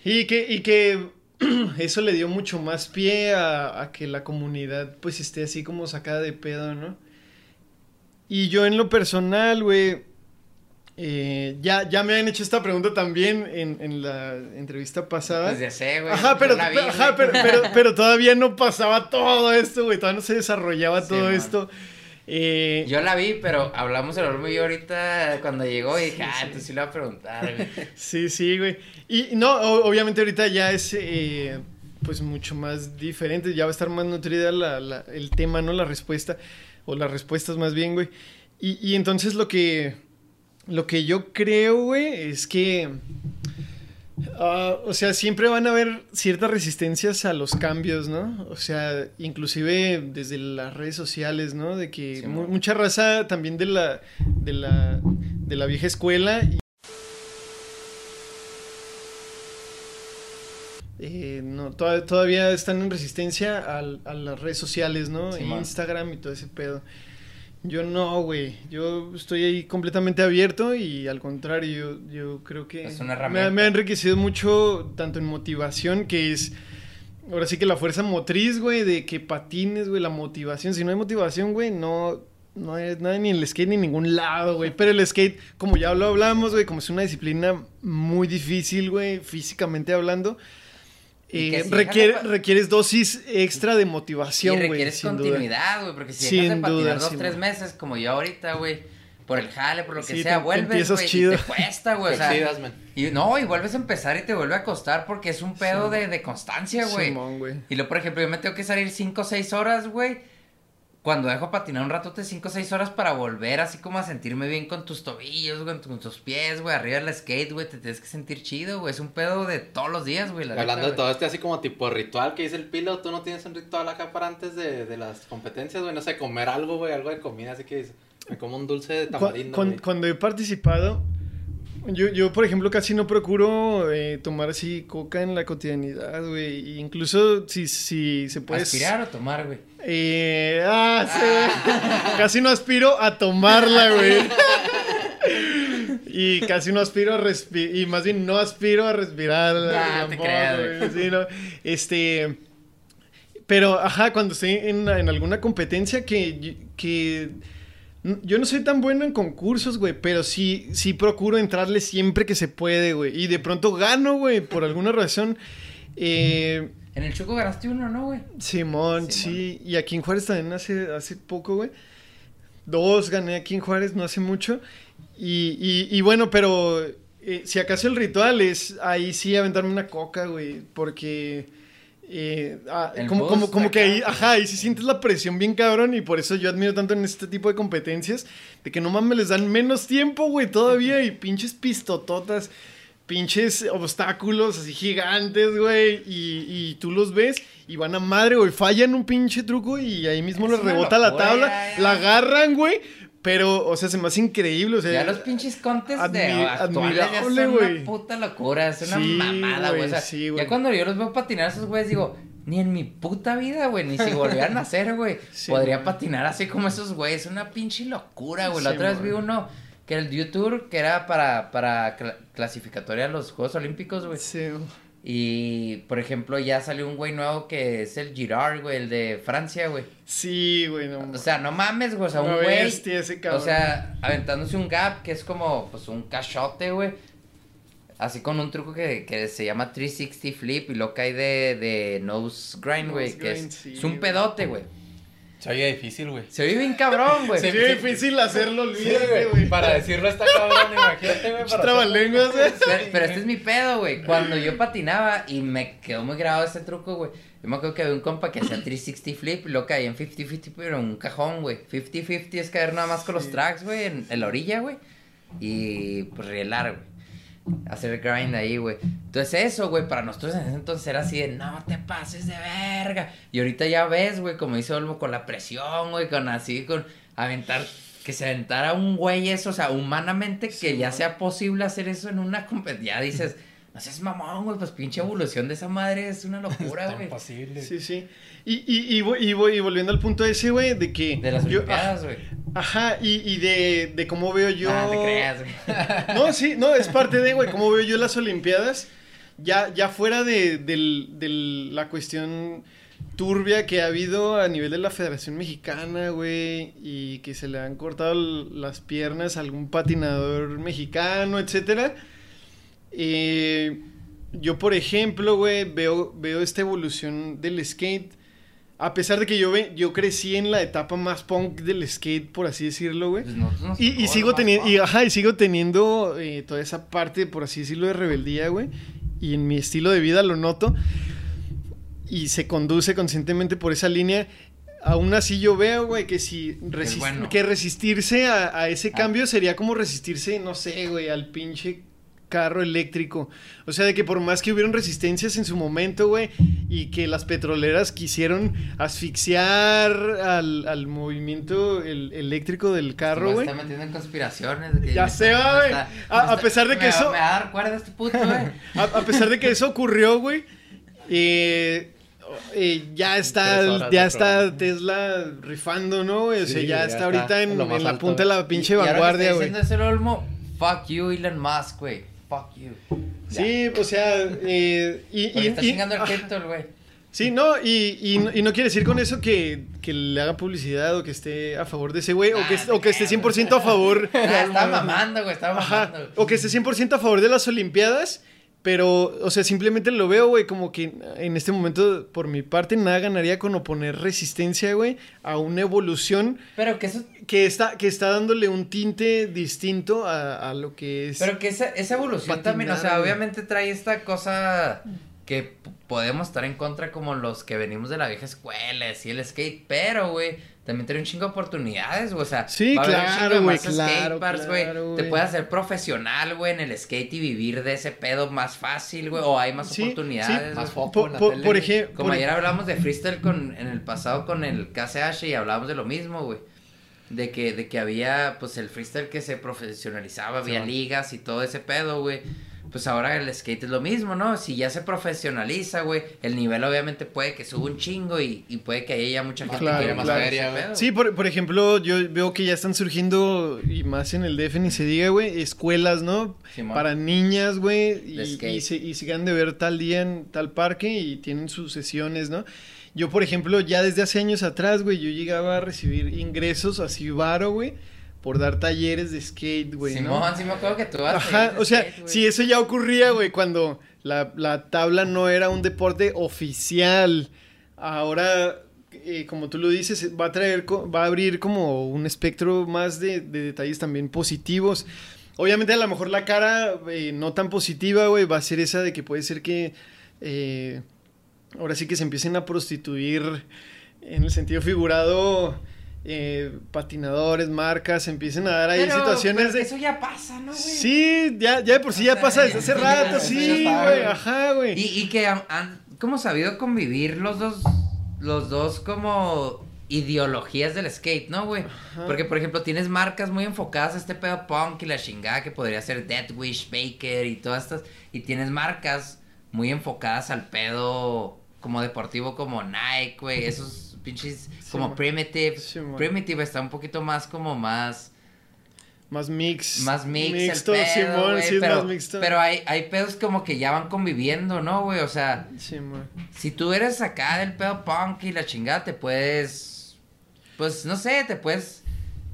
Y que, y que eso le dio mucho más pie a, a que la comunidad pues esté así como sacada de pedo, ¿no? Y yo en lo personal, güey, eh, ya, ya me han hecho esta pregunta también en, en la entrevista pasada. Pues ya sé, güey. Ajá, pero, vi, ajá, pero, pero, pero todavía no pasaba todo esto, güey. Todavía no se desarrollaba Sí, todo man. esto. Eh, Yo la vi, pero hablamos el Olmo y yo ahorita cuando llegó y dije, Sí, ah, sí. tú sí le voy a preguntar, güey. Sí, sí, güey. Y no, obviamente ahorita ya es eh, pues mucho más diferente, ya va a estar más nutrida la, la- el tema, ¿no? La respuesta, o las respuestas más bien, güey. Y, y entonces lo que, lo que yo creo, güey, es que, ah, o sea, siempre van a haber ciertas resistencias a los cambios, ¿no? O sea, inclusive desde las redes sociales, ¿no? De que Sí, mu- man. mucha raza también de la, de la, de la vieja escuela y eh, no, toda- todavía están en resistencia al- a, las redes sociales, ¿no? Sí. Instagram y todo ese pedo. Yo no, güey. Yo estoy ahí completamente abierto y al contrario, yo, yo creo que Es una me, herramienta. me ha enriquecido mucho tanto en motivación, que es ahora sí que la fuerza motriz, güey, de que patines, güey, la motivación. Si no hay motivación, güey, no, no hay nada ni el skate ni en ningún lado, güey. Pero el skate, como ya lo hablamos, güey, como es una disciplina muy difícil, güey, físicamente hablando. Eh, si requiere, de requieres dosis extra de motivación, güey. requieres continuidad, güey, porque si Sin dejas de patinar duda, dos, sí, tres man. meses, como yo ahorita, güey, por el jale, por lo que Sí, sea, te- vuelves, güey, y chido. te cuesta, güey, o sea, y no, y vuelves a empezar y te vuelve a costar porque es un pedo de, de constancia, güey. Y luego, por ejemplo, yo me tengo que salir 5 o 6 horas, güey. Cuando dejo patinar un ratote 5 o 6 horas para volver así como a sentirme bien con tus tobillos, güey, con tus pies, güey, arriba del skate, güey, te tienes que sentir chido, güey. Es un pedo de todos los días, güey. la neta, Hablando de güey. todo este así como tipo ritual que dice el pilo, tú no tienes un ritual acá para antes de, de las competencias, güey, no sé, comer algo, güey, algo de comida, así que me como un dulce de Cu- tamarindo, güey. cuando he participado, yo, yo, por ejemplo, casi no procuro eh, tomar así coca en la cotidianidad, güey. Incluso si, si se puede... ¿Aspirar o tomar, güey? Eh, ah, sí. casi no aspiro a tomarla, güey. Y casi no aspiro a respirar, y más bien no aspiro a respirarla. Nah, te creas, güey. Sí, no. Este, pero, ajá, cuando estoy en, en alguna competencia que, que yo no soy tan bueno en concursos, güey, pero sí, sí procuro entrarle siempre que se puede, güey. Y de pronto gano, güey, por alguna razón. Eh, En el Choco ganaste uno, ¿no, güey? Simón, Simón. sí. Y aquí en Juárez también hace, hace poco, güey. Dos gané aquí en Juárez, no hace mucho. Y, y, y bueno, pero eh, si acaso el ritual es ahí sí aventarme una coca, güey. Porque eh, ah, como, como, como que ahí, ajá, ahí sí sientes la presión bien cabrón. Y por eso yo admiro tanto en este tipo de competencias. De que no mames, les dan menos tiempo, güey, todavía. Y pinches pistototas pinches obstáculos así gigantes, güey, y, y tú los ves y van a madre, güey, fallan un pinche truco y ahí mismo Es les rebota la tabla, ya. la agarran, güey, pero, o sea, se me hace increíble, o sea, Ya los pinches contes de actuales ya son güey. una puta locura, es una Sí, mamada, güey. güey, O sea, sí, güey. ya cuando yo los veo patinar a esos güeyes digo, ni en mi puta vida, güey, ni si volvieran a hacer, güey, Sí, podría güey. patinar así como esos güeyes, es una pinche locura, güey. La otra vez güey. vi uno que era el YouTube que era para para cla- clasificatoria a los Juegos Olímpicos, güey. sí, Y por ejemplo, ya salió un güey nuevo que es el Girard, güey, el de Francia, güey. sí, güey, no, O sea, no mames, güey, o sea, un güey. ese cabrón. O sea, aventándose un gap que es como, pues, un cachote, güey. Así con un truco que, que se llama 360 flip y lo cae de, de nose grind, güey. Que es, sí, es un güey. pedote, güey. Se oye difícil, güey. Se oye bien cabrón, güey. Sí, es difícil hacerlo, olvídate, güey. Para decirlo está cabrón, imagínate, güey. para Trabalenguas, güey. Pero, pero este es mi pedo, güey. Cuando yo patinaba y me quedó muy grabado ese truco, güey. Yo me acuerdo que había un compa que hacía 360 flip y lo caía en 50-50, pero en un cajón, güey. 50-50 es caer nada más con los tracks, güey, en, en la orilla, güey. Y pues rielar, güey. Hacer el grind ahí, güey. Entonces eso, güey, para nosotros en ese entonces era así de, no te pases de verga. Y ahorita ya ves, güey, como dice Olmo, con la presión, güey, con así, con aventar, que se aventara un güey eso, o sea, humanamente que ya sea posible hacer eso en una competencia. Ya dices, no seas mamón, güey, pues pinche evolución de esa madre es una locura, güey. imposible. Sí, sí. Y, y, y, voy- y, voy- y volviendo al punto ese, güey, de que... De las yo- Olimpiadas, güey. Ajá, y, y de, de cómo veo yo... No te creas, güey. No, sí, no, es parte de, güey, cómo veo yo las Olimpiadas. Ya, ya fuera de, del- del- la cuestión turbia que ha habido a nivel de la Federación Mexicana, güey, y que se le han cortado las piernas a algún patinador mexicano, etcétera. Eh, yo, por ejemplo, güey, veo, veo esta evolución del skate. A pesar de que yo, yo crecí en la etapa más punk del skate, por así decirlo, güey. Pues Y, sigo teniendo, y, ajá, y sigo teniendo eh, toda esa parte, por así decirlo, de rebeldía, güey. Y en mi estilo de vida lo noto. Y se conduce conscientemente por esa línea. Aún así yo veo, güey, que si bueno. que resistirse a, a ese Ah. cambio sería como resistirse, no sé, güey, al pinche carro eléctrico. O sea, de que por más que hubieron resistencias en su momento, güey, y que las petroleras quisieron asfixiar al, al movimiento el- eléctrico del carro, Me güey. está metiendo en conspiraciones. de que Ya me sé, está- va, me güey. A- me a pesar de me que va- eso- Me va a dar cuerda este puto, güey. A, a pesar de que eso ocurrió, güey, eh, eh, ya está, ya está. Tesla rifando, ¿no? güey? O sea, Sí, ya, ya está está ahorita en, en la punta de la pinche Y- y ahora que vanguardia, está güey. diciendo ese Olmo, fuck you, Elon Musk, güey. Fuck you. Sí, o sea, eh, y, Porque y- está y- chingando el ah, güey. Sí, no, y, y, no- y no quiere decir con eso que, que le haga publicidad o que esté a favor de ese güey, o, que, o que esté creo, 100% a favor. Ah, estaba mamando, güey, Ajá, mamando. güey. o que esté 100% a favor de las Olimpiadas, pero, o sea, simplemente lo veo, güey, como que en este momento, por mi parte, nada ganaría con oponer resistencia, güey, a una evolución Pero que eso, que está, que está dándole un tinte distinto a, a lo que es... pero que esa, esa evolución Patinar, también, o sea, obviamente trae esta cosa que podemos estar en contra como los que venimos de la vieja escuela, así el skate, pero, güey, también trae un chingo de oportunidades, güey, o sea, Sí, va a haber un claro, güey, más claro, claro, te puedes hacer profesional, güey, en el skate y vivir de ese pedo más fácil, güey, o hay más Sí, oportunidades, sí. Más güey. foco Por, en la por- tele, por güey. ejemplo... Como ayer hablamos de freestyle con, en el pasado con el KCH y hablábamos de lo mismo, güey. De que, de que había, pues, el freestyle que se profesionalizaba, había ligas y todo ese pedo, güey. Pues ahora el skate es lo mismo, ¿no? Si ya se profesionaliza, güey, el nivel obviamente puede que suba un chingo y, y puede que haya ya mucha gente Claro, que quiera más claro. ver ese Sí, por, por ejemplo, yo veo que ya están surgiendo, y más en el DF ni se diga, güey, escuelas, ¿no? Simón. Para niñas, güey, y, y se, y se quedan de ver tal día en tal parque y tienen sus sesiones, ¿no? Yo, por ejemplo, ya desde hace años atrás, güey, yo llegaba a recibir ingresos así varo, güey, por dar talleres de skate, güey, ¿no? Simón, sí me acuerdo que tú vas Ajá, o sea, si eso ya ocurría, güey, cuando la, la tabla no era un deporte oficial. Ahora, eh, como tú lo dices, va a traer, va a abrir como un espectro más de, de detalles también positivos. Obviamente, a lo mejor la cara eh, no tan positiva, güey, va a ser esa de que puede ser que eh, ahora sí que se empiecen a prostituir en el sentido figurado. Eh, patinadores, marcas, empiecen a dar ahí Pero- situaciones pero de... Eso ya pasa, ¿no, güey? Sí, ya, ya de por sí ya O sea, pasa desde hace rato, sí, güey, ajá, güey. Y, y que han, han como sabido convivir los dos, los dos como ideologías del skate, ¿no, güey? Porque, por ejemplo, tienes marcas muy enfocadas a este pedo punk y la chingada que podría ser Death Wish, Baker y todas estas. Y tienes marcas muy enfocadas al pedo como deportivo como Nike, güey. Esos pinches como man. Primitive. Sí. Primitive está un poquito más como más... Más mix. Más mix Mixto, el pedo, Simón, güey, sí es pero, más mixto. pero hay, hay pedos como que ya van conviviendo, ¿no, güey? O sea, si tú eres acá del pedo punk y la chingada, te puedes. Pues no sé, te puedes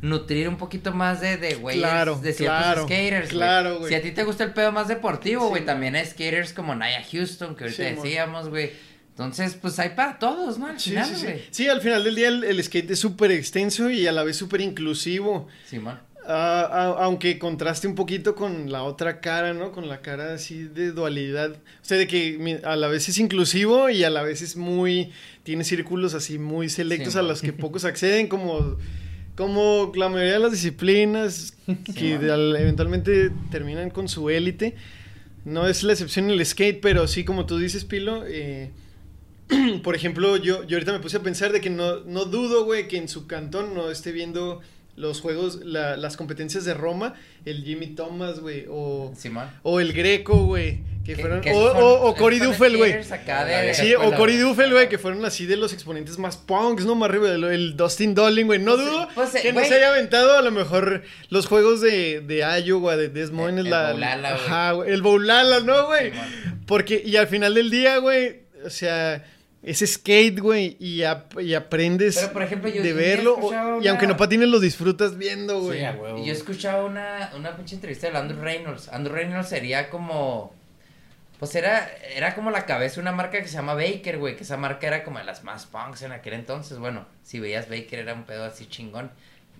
nutrir un poquito más de, de güeyes, Claro, de ciertos claro, skaters. claro, güey. Si a ti te gusta el pedo más deportivo, güey, también hay skaters como Naya Houston, que ahorita Sí, decíamos, güey. Entonces, pues hay para todos, ¿no? Al Sí, final, sí, sí. Sí, al final del día el, el skate es súper extenso y a la vez súper inclusivo. Simón. Ah, ah, aunque contraste un poquito con la otra cara, ¿no? Con la cara así de dualidad. O sea, de que a la vez es inclusivo y a la vez es muy... Tiene círculos así muy selectos Sí, a man. los que pocos acceden, como, como la mayoría de las disciplinas que man. al- eventualmente terminan con su élite. No es la excepción el skate, pero sí, como tú dices, Pilo, eh, por ejemplo, yo, yo ahorita me puse a pensar de que no, no dudo, güey, que en su cantón no esté viendo los juegos, la- las competencias de Roma, el Jimmy Thomas, güey, o, Simón. o el Greco, güey, que fueron, que o, son- o, Cory Duffel, güey. vieja Sí, o Cory. Duffel, güey, que fueron así de los exponentes más punks, ¿no? Más arriba, el, el Dustin Dolling, güey. No dudo pues, que no güey. se haya aventado a lo mejor los juegos de, de Iowa, de Des Moines, El- el la... Boulala, güey. Ajá, el Boulala, ¿no, güey? Porque, y al final del día, güey, o sea, es skate, güey, y, ap- y aprendes Pero, por ejemplo, yo- de verlo, y aunque no patines, lo disfrutas viendo, güey. Sí, huevo. Y yo escuchaba una, una pinche entrevista de Andrew Reynolds. Andrew Reynolds sería como. Pues era, era como la cabeza de una marca que se llama Baker, güey. Que esa marca era como de las más punks en aquel entonces. Bueno, si veías Baker era un pedo así chingón.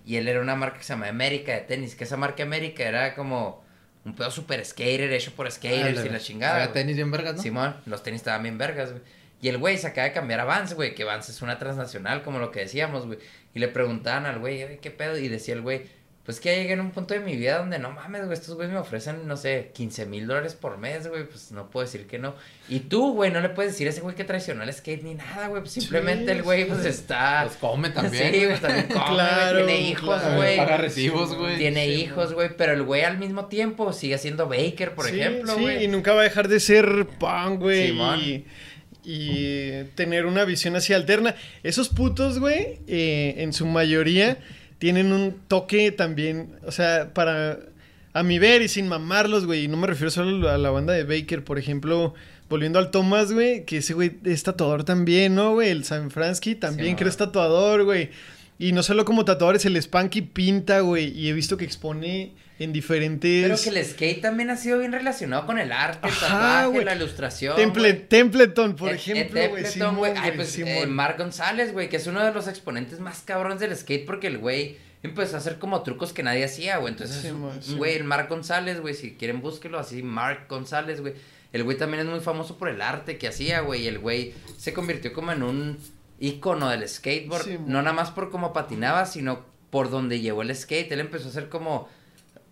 Y él era una marca que se llama América de tenis. Que esa marca América era como un pedo super skater hecho por skaters Ah, y la chingada. Güey. tenis bien vergas, ¿no? Simón, los tenis estaban bien vergas, güey. Y el güey se acaba de cambiar a Vans, güey, que Vans es una transnacional, como lo que decíamos, güey. Y le preguntaban al güey, "Oye, ¿qué pedo? Y decía el güey, pues que ya llegué en un punto de mi vida donde no mames, güey, estos güeyes me ofrecen, no sé, 15 mil dólares por mes, güey, pues no puedo decir que no. Y tú, güey, no le puedes decir a ese güey que traicionó el skate ni nada, güey, pues simplemente el güey, pues está... Los come también. Sí, güey. güey, también come, Claro, tiene hijos, claro. güey. Paga recibos, güey. Tiene Sí, hijos, güey, pero el güey al mismo tiempo sigue siendo Baker, por Sí, ejemplo, sí, güey. y nunca va a dejar de ser punk, güey. Simón. Y, y tener una visión así alterna. Esos putos, güey, eh, en su mayoría tienen un toque también, o sea, para, a mi ver y sin mamarlos, güey, y no me refiero solo a la banda de Baker, por ejemplo, volviendo al Thomas, güey, que ese güey es tatuador también, ¿no, güey? El San Fransky también Sí, es tatuador, güey. Y no solo como tatuadores, el Spanky pinta, güey, y he visto que expone en diferentes... Pero que el skate también ha sido bien relacionado con el arte, el Ajá, tatuaje, güey. la ilustración. Temple. Templeton, por Eh, ejemplo, eh, güey. Templeton, güey. Ay, pues eh, Marc González, güey, que es uno de los exponentes más cabrones del skate porque el güey empezó a hacer como trucos que nadie hacía, güey. Entonces, sí. güey, el Marc González, güey, si quieren búsquelo así, Marc González, güey. El güey también es muy famoso por el arte que hacía, güey. Y el güey se convirtió como en un ícono del skateboard. No nada más por cómo patinaba, sino por donde llevó el skate. Él empezó a hacer como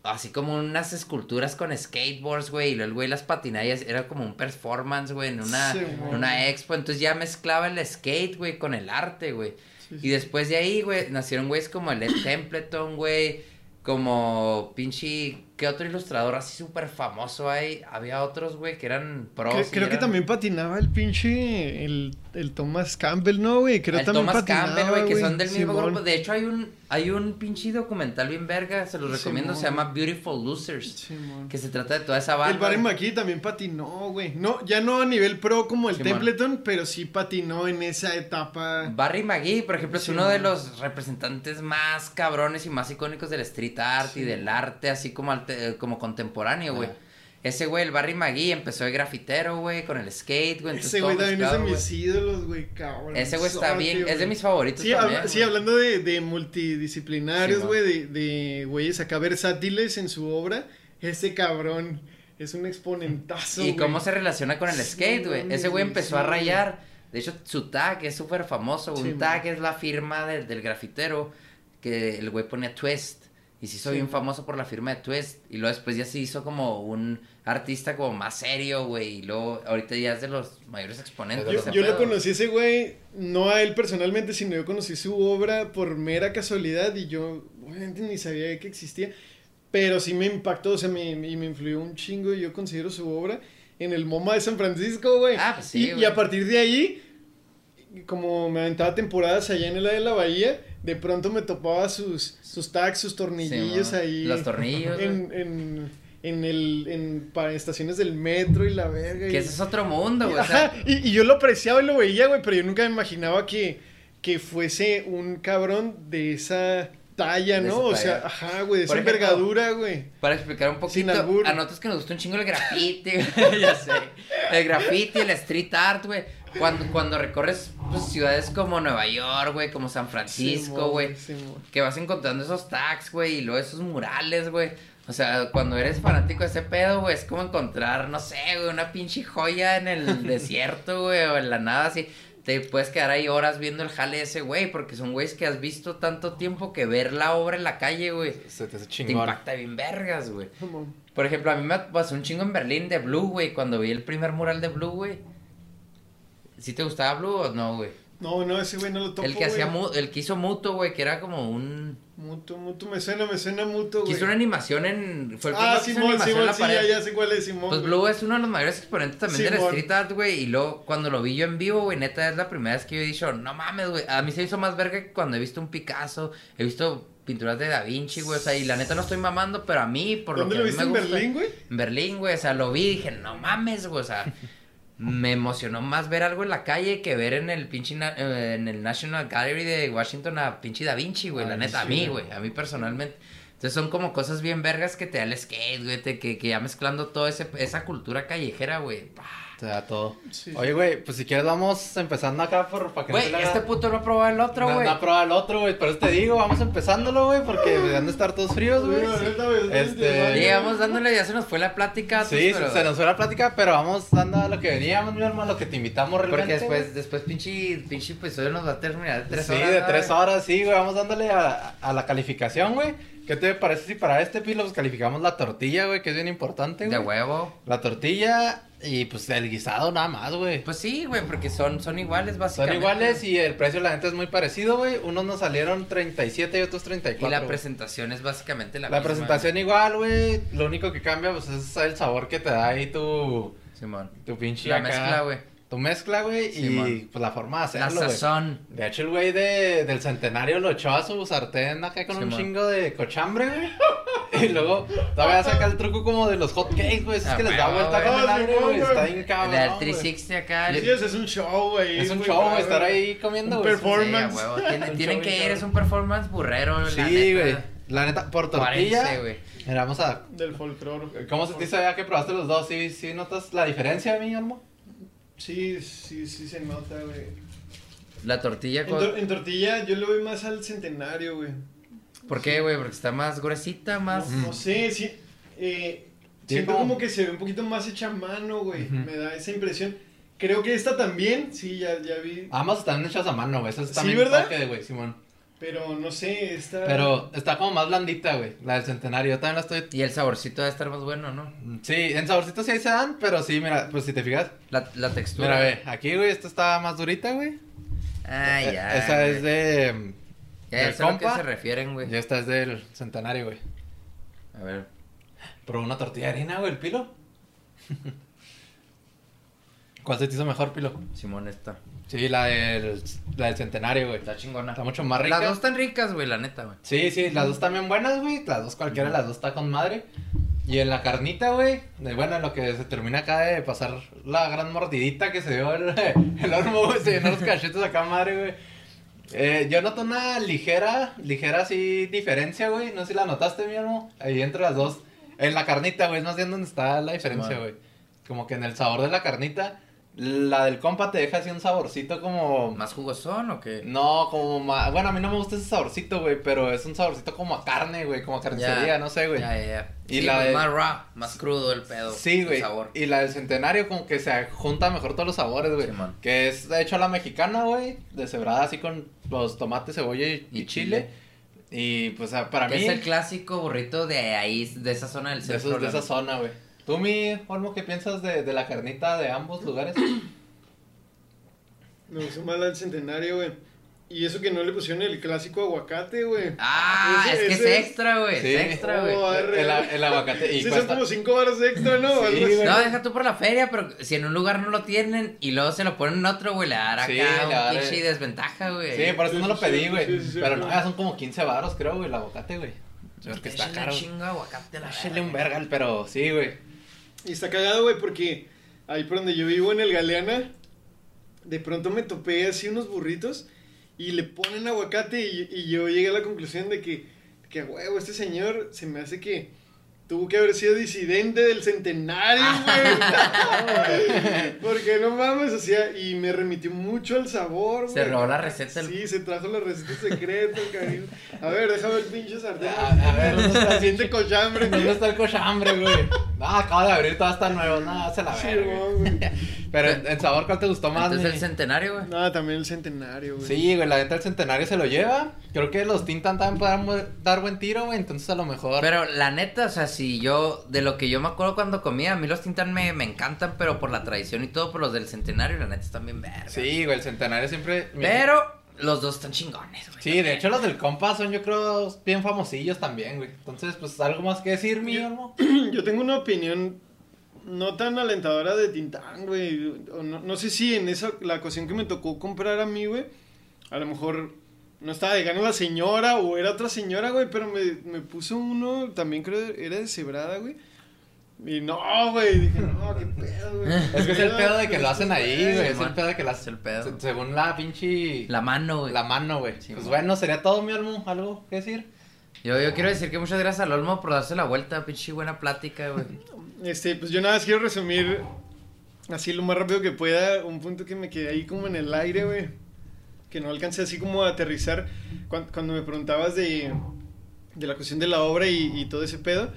así como unas esculturas con skateboards, güey, y el güey las patinaba y era como un performance, güey, en una, Sí, en una expo, entonces ya mezclaba el skate, güey, con el arte, güey. Sí, Y después de ahí, güey, nacieron güeyes como el Ed Templeton, güey, como pinche, ¿qué otro ilustrador así súper famoso hay? Había otros, güey, que eran pros. Creo, que también patinaba el pinche. El, el Thomas Campbell, ¿no, güey? Creo el también Thomas Campbell, güey, que son del mismo grupo. De hecho, hay un, hay un pinche documental bien verga, se los recomiendo, se llama Beautiful Losers, Simón. que se trata de toda esa banda. El Barry McKee también patinó, güey. No, ya no a nivel pro como el. Templeton, pero sí patinó en esa etapa. Barry McGee, por ejemplo, es uno de los representantes más cabrones y más icónicos del street art y del arte, así como, alte- como contemporáneo, güey. Ah. Ese güey, el Barry McGee, empezó de grafitero, güey, con el skate, güey. Ese güey también es de mis ídolos, güey, cabrón. Ese güey está bien, es de mis favoritos Sí, también. sí, hablando de, de multidisciplinarios, güey, de, de güeyes acá versátiles en su obra, ese cabrón es un exponentazo, Y cómo se relaciona con el Sí, skate, güey. Ese güey empezó a rayar. De hecho, su tag es súper famoso. Sí, Un man. tag es la firma del- del grafitero que el güey ponía Twist. Y se hizo Sí. bien famoso por la firma de Twist. Y luego después ya se hizo como un artista como más serio, güey. Y luego ahorita ya es de los mayores exponentes. Yo, yo lo conocí a ese güey, no a él personalmente, sino yo conocí su obra por mera casualidad y yo obviamente ni sabía que existía, pero sí me impactó, o sea, me, y me influyó un chingo y yo considero su obra en el MoMA de San Francisco, güey. Ah, pues sí, y, y a partir de ahí, como me aventaba temporadas allá en el área de la bahía, de pronto me topaba sus, sus tags, sus Sí, man. ahí. Los tornillos. En, en, en, el, en para estaciones del metro y la verga. y- Que ese es otro mundo, güey. o Ajá, sea, y, y yo lo apreciaba y lo veía, güey, pero yo nunca me imaginaba que, que fuese un cabrón de esa talla, ¿no? O sea, ajá, güey, de esa ejemplo, envergadura, güey. Para explicar un poquito, a nosotros que nos gusta un chingo el graffiti, güey, ya sé. El graffiti, el street art, güey. Cuando, cuando recorres pues, ciudades como Nueva York, güey, como San Francisco, güey, que vas encontrando esos tags, güey, y luego esos murales, güey. O sea, cuando eres fanático de ese pedo, güey, es como encontrar, no sé, güey, una pinche joya en el desierto, güey, o en la nada así. Te puedes quedar ahí horas viendo el jale de ese güey, porque son güeyes que has visto tanto tiempo que ver la obra en la calle, güey, Se te hace te chingón. impacta bien vergas, güey. Por ejemplo, a mí me pasó un chingo en Berlín de Blue, güey, cuando vi el primer mural de Blue, güey. ¿Sí te gustaba Blue o no, güey? No, no, ese güey no lo topo, El que hacía mu- el que hizo Muto, güey, que era como un Muto, muto, me suena, me suena muto, que güey. hizo una animación en fue el Ah, primero que hizo Simón, animación en Simón, la sí, pared. ya, ya sé cuál es Simón. Pues güey. Blue es uno de los mayores exponentes también del Simón. street art, güey. Y luego, cuando lo vi yo en vivo, güey, neta, es la primera vez que yo he dicho, no mames, güey. A mí se hizo más verga que cuando he visto un Picasso, he visto pinturas de Da Vinci, güey. O sea, y la neta no estoy mamando, pero a mí, por ¿Dónde lo lo que a mí viste me en gusta- Berlín, güey? En Berlín, güey. O sea, lo vi y dije, no mames, güey. O sea, me emocionó más ver algo en la calle que ver en el pinche na- eh, en el National Gallery de Washington a pinche Da Vinci, güey. La neta, a mí, güey. A mí personalmente. Entonces son como cosas bien vergas que te da el skate, güey. te- Que, que ya mezclando toda esa cultura callejera, güey. Te da todo. Sí, Oye, güey, pues si quieres vamos empezando acá por para que Güey, no este puto no ha probado el otro, no, güey. no ha probado el otro, güey. Por eso te digo, vamos empezándolo, güey, porque han de estar todos fríos, güey. Este, Llegamos dándole, ya se nos fue la plática. Sí, pues, pero- se nos fue la plática, pero vamos dando a lo que veníamos, mi hermano, lo que te invitamos realmente. Porque después, después pinche, pinche episodio nos va a terminar de tres sí, horas. de ¿no, tres horas, sí, güey. Vamos dándole a, a la calificación, güey. ¿Qué te parece si para este pilo pues calificamos la tortilla, güey, que es bien importante, De güey? huevo. La tortilla y pues el guisado nada más, güey. Pues sí, güey, porque son, son iguales Son básicamente. iguales y el precio la neta es muy parecido, güey. Unos nos salieron 37 y otros 34. Y la güey. presentación es básicamente la, La misma, presentación igual, güey. Lo único que cambia, pues, es el sabor que te da ahí tu. Simón. tu pinche La acá. mezcla, güey. Tu mezcla, güey, y pues la forma de La hacerlo, güey. sazón. De hecho, el güey de, del centenario lo echó a su sartén acá con un chingo de cochambre, güey. Y luego todavía saca el truco como de los hot cakes, güey. Es Ah, que les da vuelta el aire, Simón, güey. Está bien cabrón. La güey. 360 acá. Sí, es un show, güey. Es un show, güey, estar ahí comiendo, Un güey. performance. Sí. Tienen, que ir, es un performance burrero, la Sí, güey. La neta, por tortilla. Mira, vamos a. Del folclore. ¿Cómo se te hizo ya que probaste los dos? ¿Sí, sí notas la diferencia, mi almo? Sí, sí, sí se nota, güey. La tortilla En, en tortilla yo le voy más al centenario, güey. ¿Por qué, güey? Porque está más gruesita, más... No, no sé, sí. Eh, siento como- que se ve un poquito más hecha a mano, güey. Me da esa impresión. Creo que esta también, sí, ya, ya vi. Ambos están hechos a mano, güey. Eso es Sí, también ¿verdad? güey, Simón. Pero no sé, esta. Pero está como más blandita, güey. La del centenario. Yo también la estoy. Y el saborcito debe estar más bueno, ¿no? Sí, en saborcitos sí ahí se dan, pero sí, mira, pues si te fijas. La, la textura. Mira, ve, aquí, güey, esta está más durita, güey. Ah, Eh, ya. Esa es de. Ya, ya sé a compa. se refieren, güey. Y esta es del centenario, güey. A ver. Probó una tortilla de harina, güey, el pilo. ¿Cuál se te hizo mejor, pilo? Simón esta. Sí, la del, la del centenario, güey. Está chingona. Está mucho más rica. Las dos están ricas, güey, la neta, güey. Sí, sí, las dos también buenas, güey. Las dos, cualquiera de las dos está con madre. Y en la carnita, güey, bueno, en lo que se termina acá de pasar la gran mordidita que se dio el, el horno, güey, se llenó los cachetes acá, madre, güey. Eh, yo noto una ligera, ligera así diferencia, güey. No sé si la notaste, mi hermano. Ahí entre las dos. En la carnita, güey, es más bien donde está la diferencia, güey. Como que en el sabor de la carnita, la del compa te deja así un saborcito como... ¿Más jugosón o qué? No, como más... Bueno, a mí no me gusta ese saborcito, güey, pero es un saborcito como a carne, güey, como a carnicería, no sé, güey. Ya, ya, ya. Y sí, la pues de- más raw, más crudo el pedo. Sí, güey. Y la del centenario como que se junta mejor todos los sabores, güey. Que es de hecho a la mexicana, güey, deshebrada así con los tomates, cebolla y, Y y chile. Y pues para mí es el clásico burrito de ahí, de esa zona del de, centro. esos- de esa zona, güey. ¿Tú, mi Olmo, qué piensas de, de la carnita de ambos lugares? Me gustó más la del centenario, güey. Y eso que no le pusieron el clásico aguacate, güey. Ah, Ese- es que ese es extra, güey. Sí. Es extra, güey. Oh, el, el aguacate. Y Sí, son como 5 baros extra, ¿no? Sí. No, deja tú por la feria, pero si en un lugar no lo tienen y luego se lo ponen en otro, güey, le dará Sí, acá un pinche desventaja, güey. Sí, por eso Sí, no lo pedí, güey. sí, sí, sí, Pero sí. no, ya son como 15 baros, creo, güey, el aguacate, güey. Porque está caro. chingo aguacate la Échale un verga. vergal, pero sí, güey. Y está cagado, güey, porque ahí por donde yo vivo en el Galeana, de pronto me topé así unos burritos y le ponen aguacate y, y yo llegué a la conclusión de que, que huevo, este señor se me hace que tuvo que haber sido disidente del centenario, güey. Porque no mames, o sea, y me remitió mucho al sabor, güey. Se robó la receta. del- Sí, se trajo la receta secreta, cariño. A ver, déjame el pinche sartén. A, a ver, ¿dónde está el Siente cochambre. ¿Dónde está el cochambre, güey? No, acaba de abrir, todo está nuevo. No, se la Sí, verga. güey. Pero en, en sabor, ¿cuál te gustó más? Entonces mi? el centenario, güey. No, también el centenario, güey. Sí, güey, la neta el centenario se lo lleva. Creo que los Tintan también podrán dar buen tiro, güey. Entonces a lo mejor. Pero la neta, o sea, si yo, de lo que yo me acuerdo cuando comía, a mí los tintan me, me encantan, pero por la tradición y todo, por los del centenario, la neta están bien verga. Sí, güey, el centenario siempre. Pero los dos están chingones, güey. Sí, de hecho los del compa son yo creo bien famosillos también, güey. Entonces, pues algo más que decir, mi hermano. Yo tengo una opinión no tan alentadora de Tintán, güey. O No, no sé si en esa, la ocasión que me tocó comprar a mí, güey, a lo mejor no estaba de gana la señora o era otra señora, güey, pero me, me puso uno, también creo era de cebrada, güey. Y no, güey, dije, no, qué pedo, güey. Es que es el pedo de que lo hacen ahí, güey. Es el pedo de que lo hacen. el pedo. se- Según la pinche. La mano, güey. La mano, güey. Sí, pues bueno, sería todo, mi almo. ¿Algo que decir? Yo, yo quiero decir que muchas gracias al Olmo por darse la vuelta, pinche buena plática, güey. Este, pues yo nada más quiero resumir así lo más rápido que pueda un punto que me quedé ahí como en el aire, güey. Que no alcancé así como a aterrizar cuan- cuando, me preguntabas de, de la cuestión de la obra y, y todo ese pedo.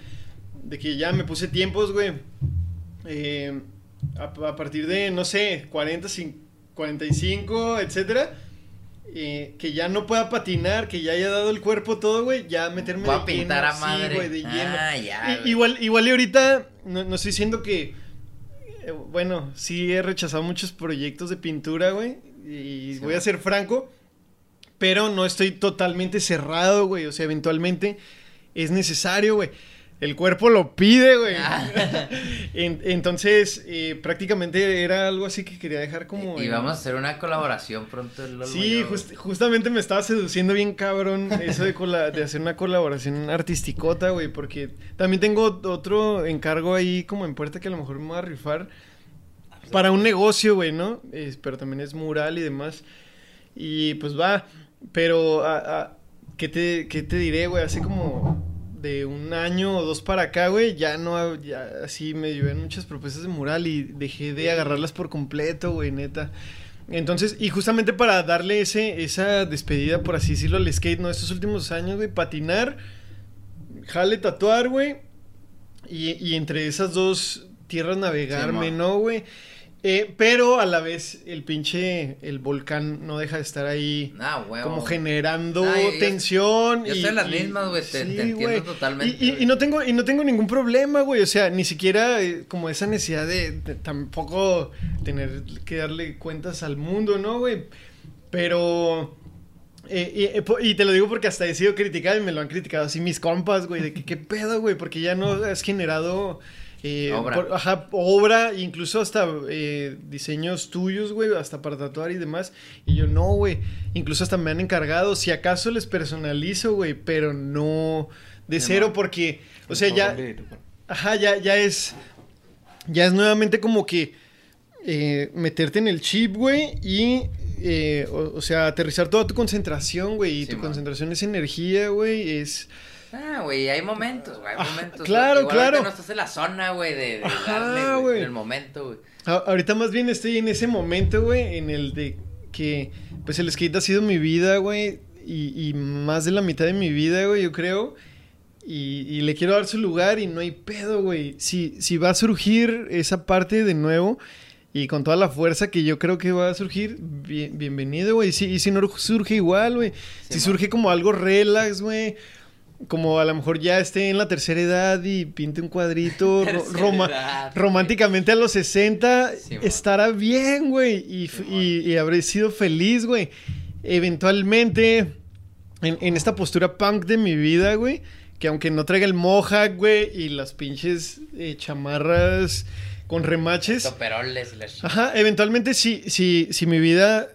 De que ya me puse tiempos, güey. Eh, a, a partir de, no sé, 40, cin- 45, etcétera. eh, que ya no pueda patinar, que ya haya dado el cuerpo todo, güey, ya meterme Voy a de pintar lleno, a sí, madre. güey, de lleno. Ah, ya, igual, igual y ahorita, no, no estoy diciendo que, eh, bueno, sí he rechazado muchos proyectos de pintura, güey, y Sí, voy a ser franco, pero no estoy totalmente cerrado, güey, o sea, eventualmente es necesario, güey. El cuerpo lo pide, güey. Ah. En- entonces, eh, prácticamente era algo así que quería dejar como... Y vamos a hacer una colaboración pronto. Sí, yo, güey. just- justamente me estaba seduciendo bien cabrón eso de, hacer una colaboración artisticota, güey, porque también tengo otro encargo ahí como en puerta que a lo mejor me voy a rifar para un negocio, güey, ¿no? Pero también es mural y demás. Y pues va, pero a- a- ¿qué, te, qué te diré, güey? Hace como de un año o dos para acá, güey, ya no, ya así me llevé muchas propuestas de mural y dejé de agarrarlas por completo, güey, neta. Entonces, y justamente para darle ese, esa despedida, por así decirlo, al skate, ¿no? Estos últimos años, güey, patinar, jale tatuar, güey, y, y entre esas dos tierras navegarme, Simón. ¿no, güey? Eh, pero a la vez el pinche, el volcán no deja de estar ahí Nah, huevo. como generando Nah, yo- yo- tensión. yo y- estoy en las y- mismas, güey, te- te entiendo totalmente, Y, no tengo, y no tengo ningún problema, güey. O sea, ni siquiera eh, como esa necesidad de, de tampoco tener que darle cuentas al mundo, ¿no, güey? Pero... eh, y te lo digo porque hasta he sido criticado y me lo han criticado así mis compas, güey, de que qué pedo, güey, porque ya no has generado eh, Obra. por- ajá, obra, incluso hasta eh, diseños tuyos, güey, hasta para tatuar y demás. Y yo, no, güey, incluso hasta me han encargado, si acaso les personalizo, güey, pero no de cero porque, o sea, ya, ajá, ya, ya es, ya es nuevamente como que eh, meterte en el chip, güey, y, eh, o, o sea, aterrizar toda tu concentración, güey, y Sí, tu man. concentración es energía, güey, es... Ah, güey, hay momentos, güey, hay Ah, momentos. claro, Igual claro. no estás en la zona, güey, de, de Ajá, darle, güey, en el momento, güey. Ahorita más bien estoy en ese momento, güey, en el de que, pues el skate ha sido mi vida, güey, y, y más de la mitad de mi vida, güey, yo creo. Y, y le quiero dar su lugar y no hay pedo, güey. Si, si va a surgir esa parte de nuevo y con toda la fuerza que yo creo que va a surgir, bien- bienvenido, güey. Si, y si no surge igual, güey. si man. surge como algo relax, güey. Como a lo mejor ya esté en la tercera edad y pinte un cuadrito edad, románticamente a los 60, Sí, man. estará bien, güey. Y, f- Sí, y, y habré sido feliz, güey. Eventualmente, en, en esta postura punk de mi vida, güey, que aunque no traiga el mohawk, güey, y las pinches eh, chamarras con remaches. Toperoles y la ch- Ajá, eventualmente si, si, si mi vida,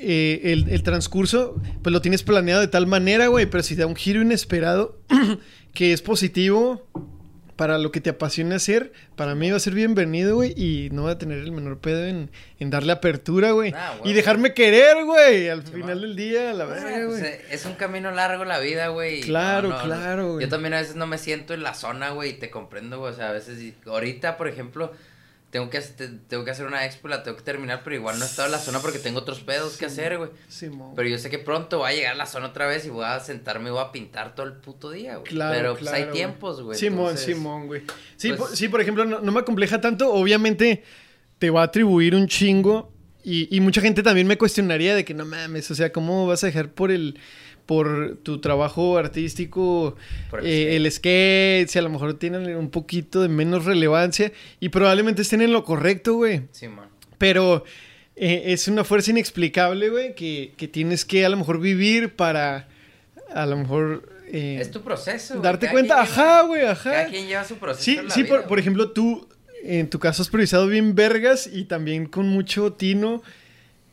eh, el, el transcurso, pues lo tienes planeado de tal manera, güey, pero si da un giro inesperado que es positivo para lo que te apasiona hacer, para mí va a ser bienvenido, güey, y no va a tener el menor pedo en, en darle apertura, güey. Ah, y dejarme querer, güey, al final man. del día, a la Ah, verga, pues, eh, es un camino largo la vida, güey. Claro, no, no, no. claro, güey. Yo también a veces no me siento en la zona, güey, y te comprendo, güey. O sea, a veces, y- ahorita, por ejemplo, tengo que, te- tengo que hacer una expo, la tengo que terminar, pero igual no he estado en la zona porque tengo otros pedos que hacer, güey. Simón. Pero yo sé que pronto voy a llegar a la zona otra vez y voy a sentarme y voy a pintar todo el puto día, güey. Claro, pero pues claro, hay güey. tiempos, güey. Simón, Simón, güey. Sí, pues- por, sí, por ejemplo, no, no me acompleja tanto. Obviamente te va a atribuir un chingo. Y, y mucha gente también me cuestionaría de que no mames, o sea, ¿cómo vas a dejar por el por tu trabajo artístico Por el eh, el skate? Si a lo mejor tienen un poquito de menos relevancia y probablemente estén en lo correcto, güey. Simón. Pero eh, es una fuerza inexplicable, güey, que, que tienes que a lo mejor vivir para a lo mejor... eh, Es tu proceso, güey. darte Cada cuenta, ajá, güey, ajá. Cada quien lleva su proceso Sí, en la sí, vida, por, por ejemplo, tú en tu caso has priorizado bien vergas y también con mucho tino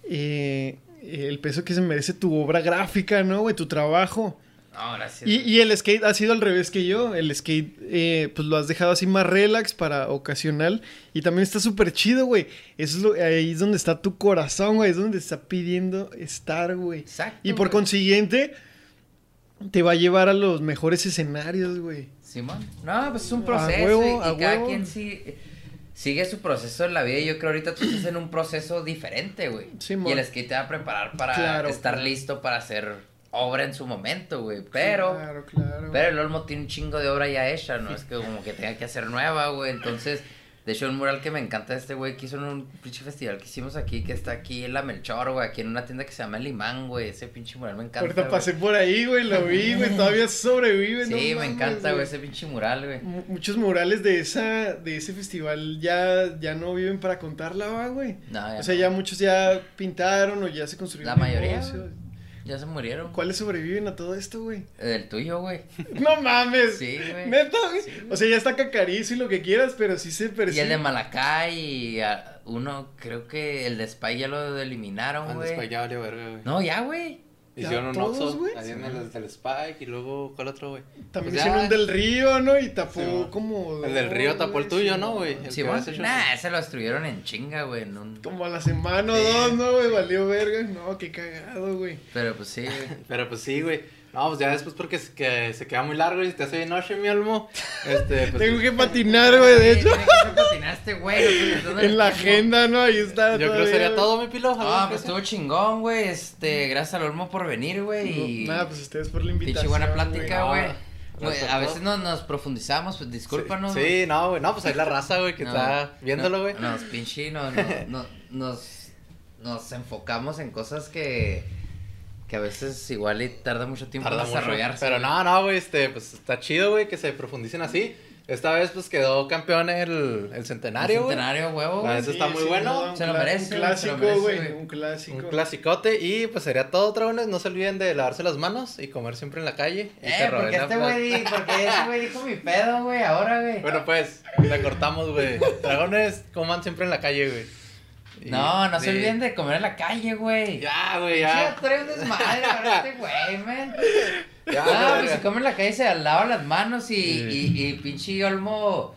eh, el peso que se merece tu obra gráfica, ¿no, güey? Tu trabajo. No, gracias. Y, y el skate ha sido al revés que yo. El skate, eh, pues lo has dejado así más relax para ocasional. Y también está súper chido, güey. Eso es lo, ahí es donde está tu corazón, güey. Es donde está pidiendo estar, güey. Exacto. Y por güey. consiguiente, te va a llevar a los mejores escenarios, güey. Simón. No, pues es un A proceso huevo, y, y a cada huevo. quien sí, sigue su proceso en la vida. y Yo creo ahorita tú estás en un proceso diferente, güey. Simón. y el skate te va a preparar para Claro, estar claro. listo para hacer obra en su momento, güey. Pero, claro. pero el Olmo tiene un chingo de obra ya hecha, no es que como que tenga que hacer nueva, güey. Entonces, de hecho, un mural que me encanta este güey que hizo en un pinche festival que hicimos aquí, que está aquí en la Melchor, güey, aquí en una tienda que se llama El Imán, güey. Ese pinche mural me encanta. Ahorita güey. pasé por ahí, güey, lo vi, güey, todavía sobrevive, Sí, no me mames, encanta, güey, ese pinche mural, güey. Mu- Muchos murales de esa de ese festival ya, ya no viven para contarla, güey. No, ya O sea, no. ya muchos ya pintaron o ya se construyeron. La mayoría, negocios. Ya se murieron. ¿Cuáles sobreviven a todo esto, güey? El tuyo, güey. No mames. Sí, güey. Neta, güey. O sea, ya está cacarizo y lo que quieras, pero sí se Y percibe. el de Malacay y ah, uno, creo que el de Spy ya lo eliminaron, Antes para güey. allá valió verga, güey. No, ya, güey. Hicieron un Oxxo güey. ahí en el del Spike y luego, ¿cuál otro, güey? También Pues hicieron ya, un del río, ¿no? Y tapó Sí, mo. como. El del río tapó el tuyo, ¿no, güey? Sí, Nah, ese lo destruyeron en chinga, güey. en un- Como a la semana o dos, ¿no, güey? Valió verga. No, qué cagado, güey. Pero pues sí, güey. Pero pues sí, güey. No, pues ya después porque se, que se queda muy largo y te hace de noche, mi almo. Este, pues, Tengo que patinar, güey, de hecho. Patinaste, güey. no, no, En la no. agenda, ¿no? Ahí está. yo creo que sería todo, mi pilo. ¿Algo Ah, pues estuvo chingón, güey. Este, gracias al Olmo por venir, güey. y Nada, pues ustedes por la invitación. Pinche buena plática, güey. No, a veces no, nos profundizamos, pues discúlpanos. Sí, no, güey. No, pues ahí la raza, güey, que No, está viéndolo, no, güey. Nos pinche, no, no, no, nos, nos enfocamos en cosas que, que a veces igual y tarda mucho tiempo Tarda en mucho. desarrollarse. Pero güey. no, no, güey, este, pues está chido, güey, que se profundicen así. Esta vez, pues quedó campeón el, el centenario, centenario, huevo. Güey. neta está muy bueno. Se lo merece, Un clásico, güey. Un clásico. Un clasicote y pues sería todo, dragones. No se olviden de lavarse las manos y comer siempre en la calle. Y Eh, te robé porque este güey, porque este güey dijo mi pedo, güey, ahora, güey. Bueno, pues, la cortamos, güey. Dragones, coman siempre en la calle, güey. No, no se sí. olviden de comer en la calle, güey. Ya, güey, Ya, ya. trae un desmadre ahora este güey, man. Ya, Ah, güey, pues si come en la calle se lava las manos y, Sí. y, y pinche Olmo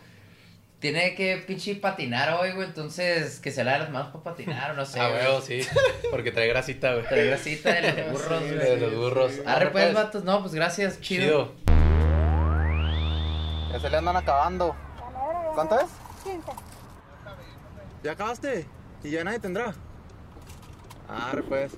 tiene que pinche patinar hoy, güey. Entonces, que se lave las manos para patinar o no sé. Ah, güey. huevo, sí. Porque trae grasita, güey. Trae grasita de los burros, Sí, güey. De los burros. Arre, pues, vatos. No, pues gracias, chido. Chido. Ya se le andan acabando. ¿Cuánto es? 15. ¿Ya acabaste? ¿Y ya nadie tendrá? Arre, pues.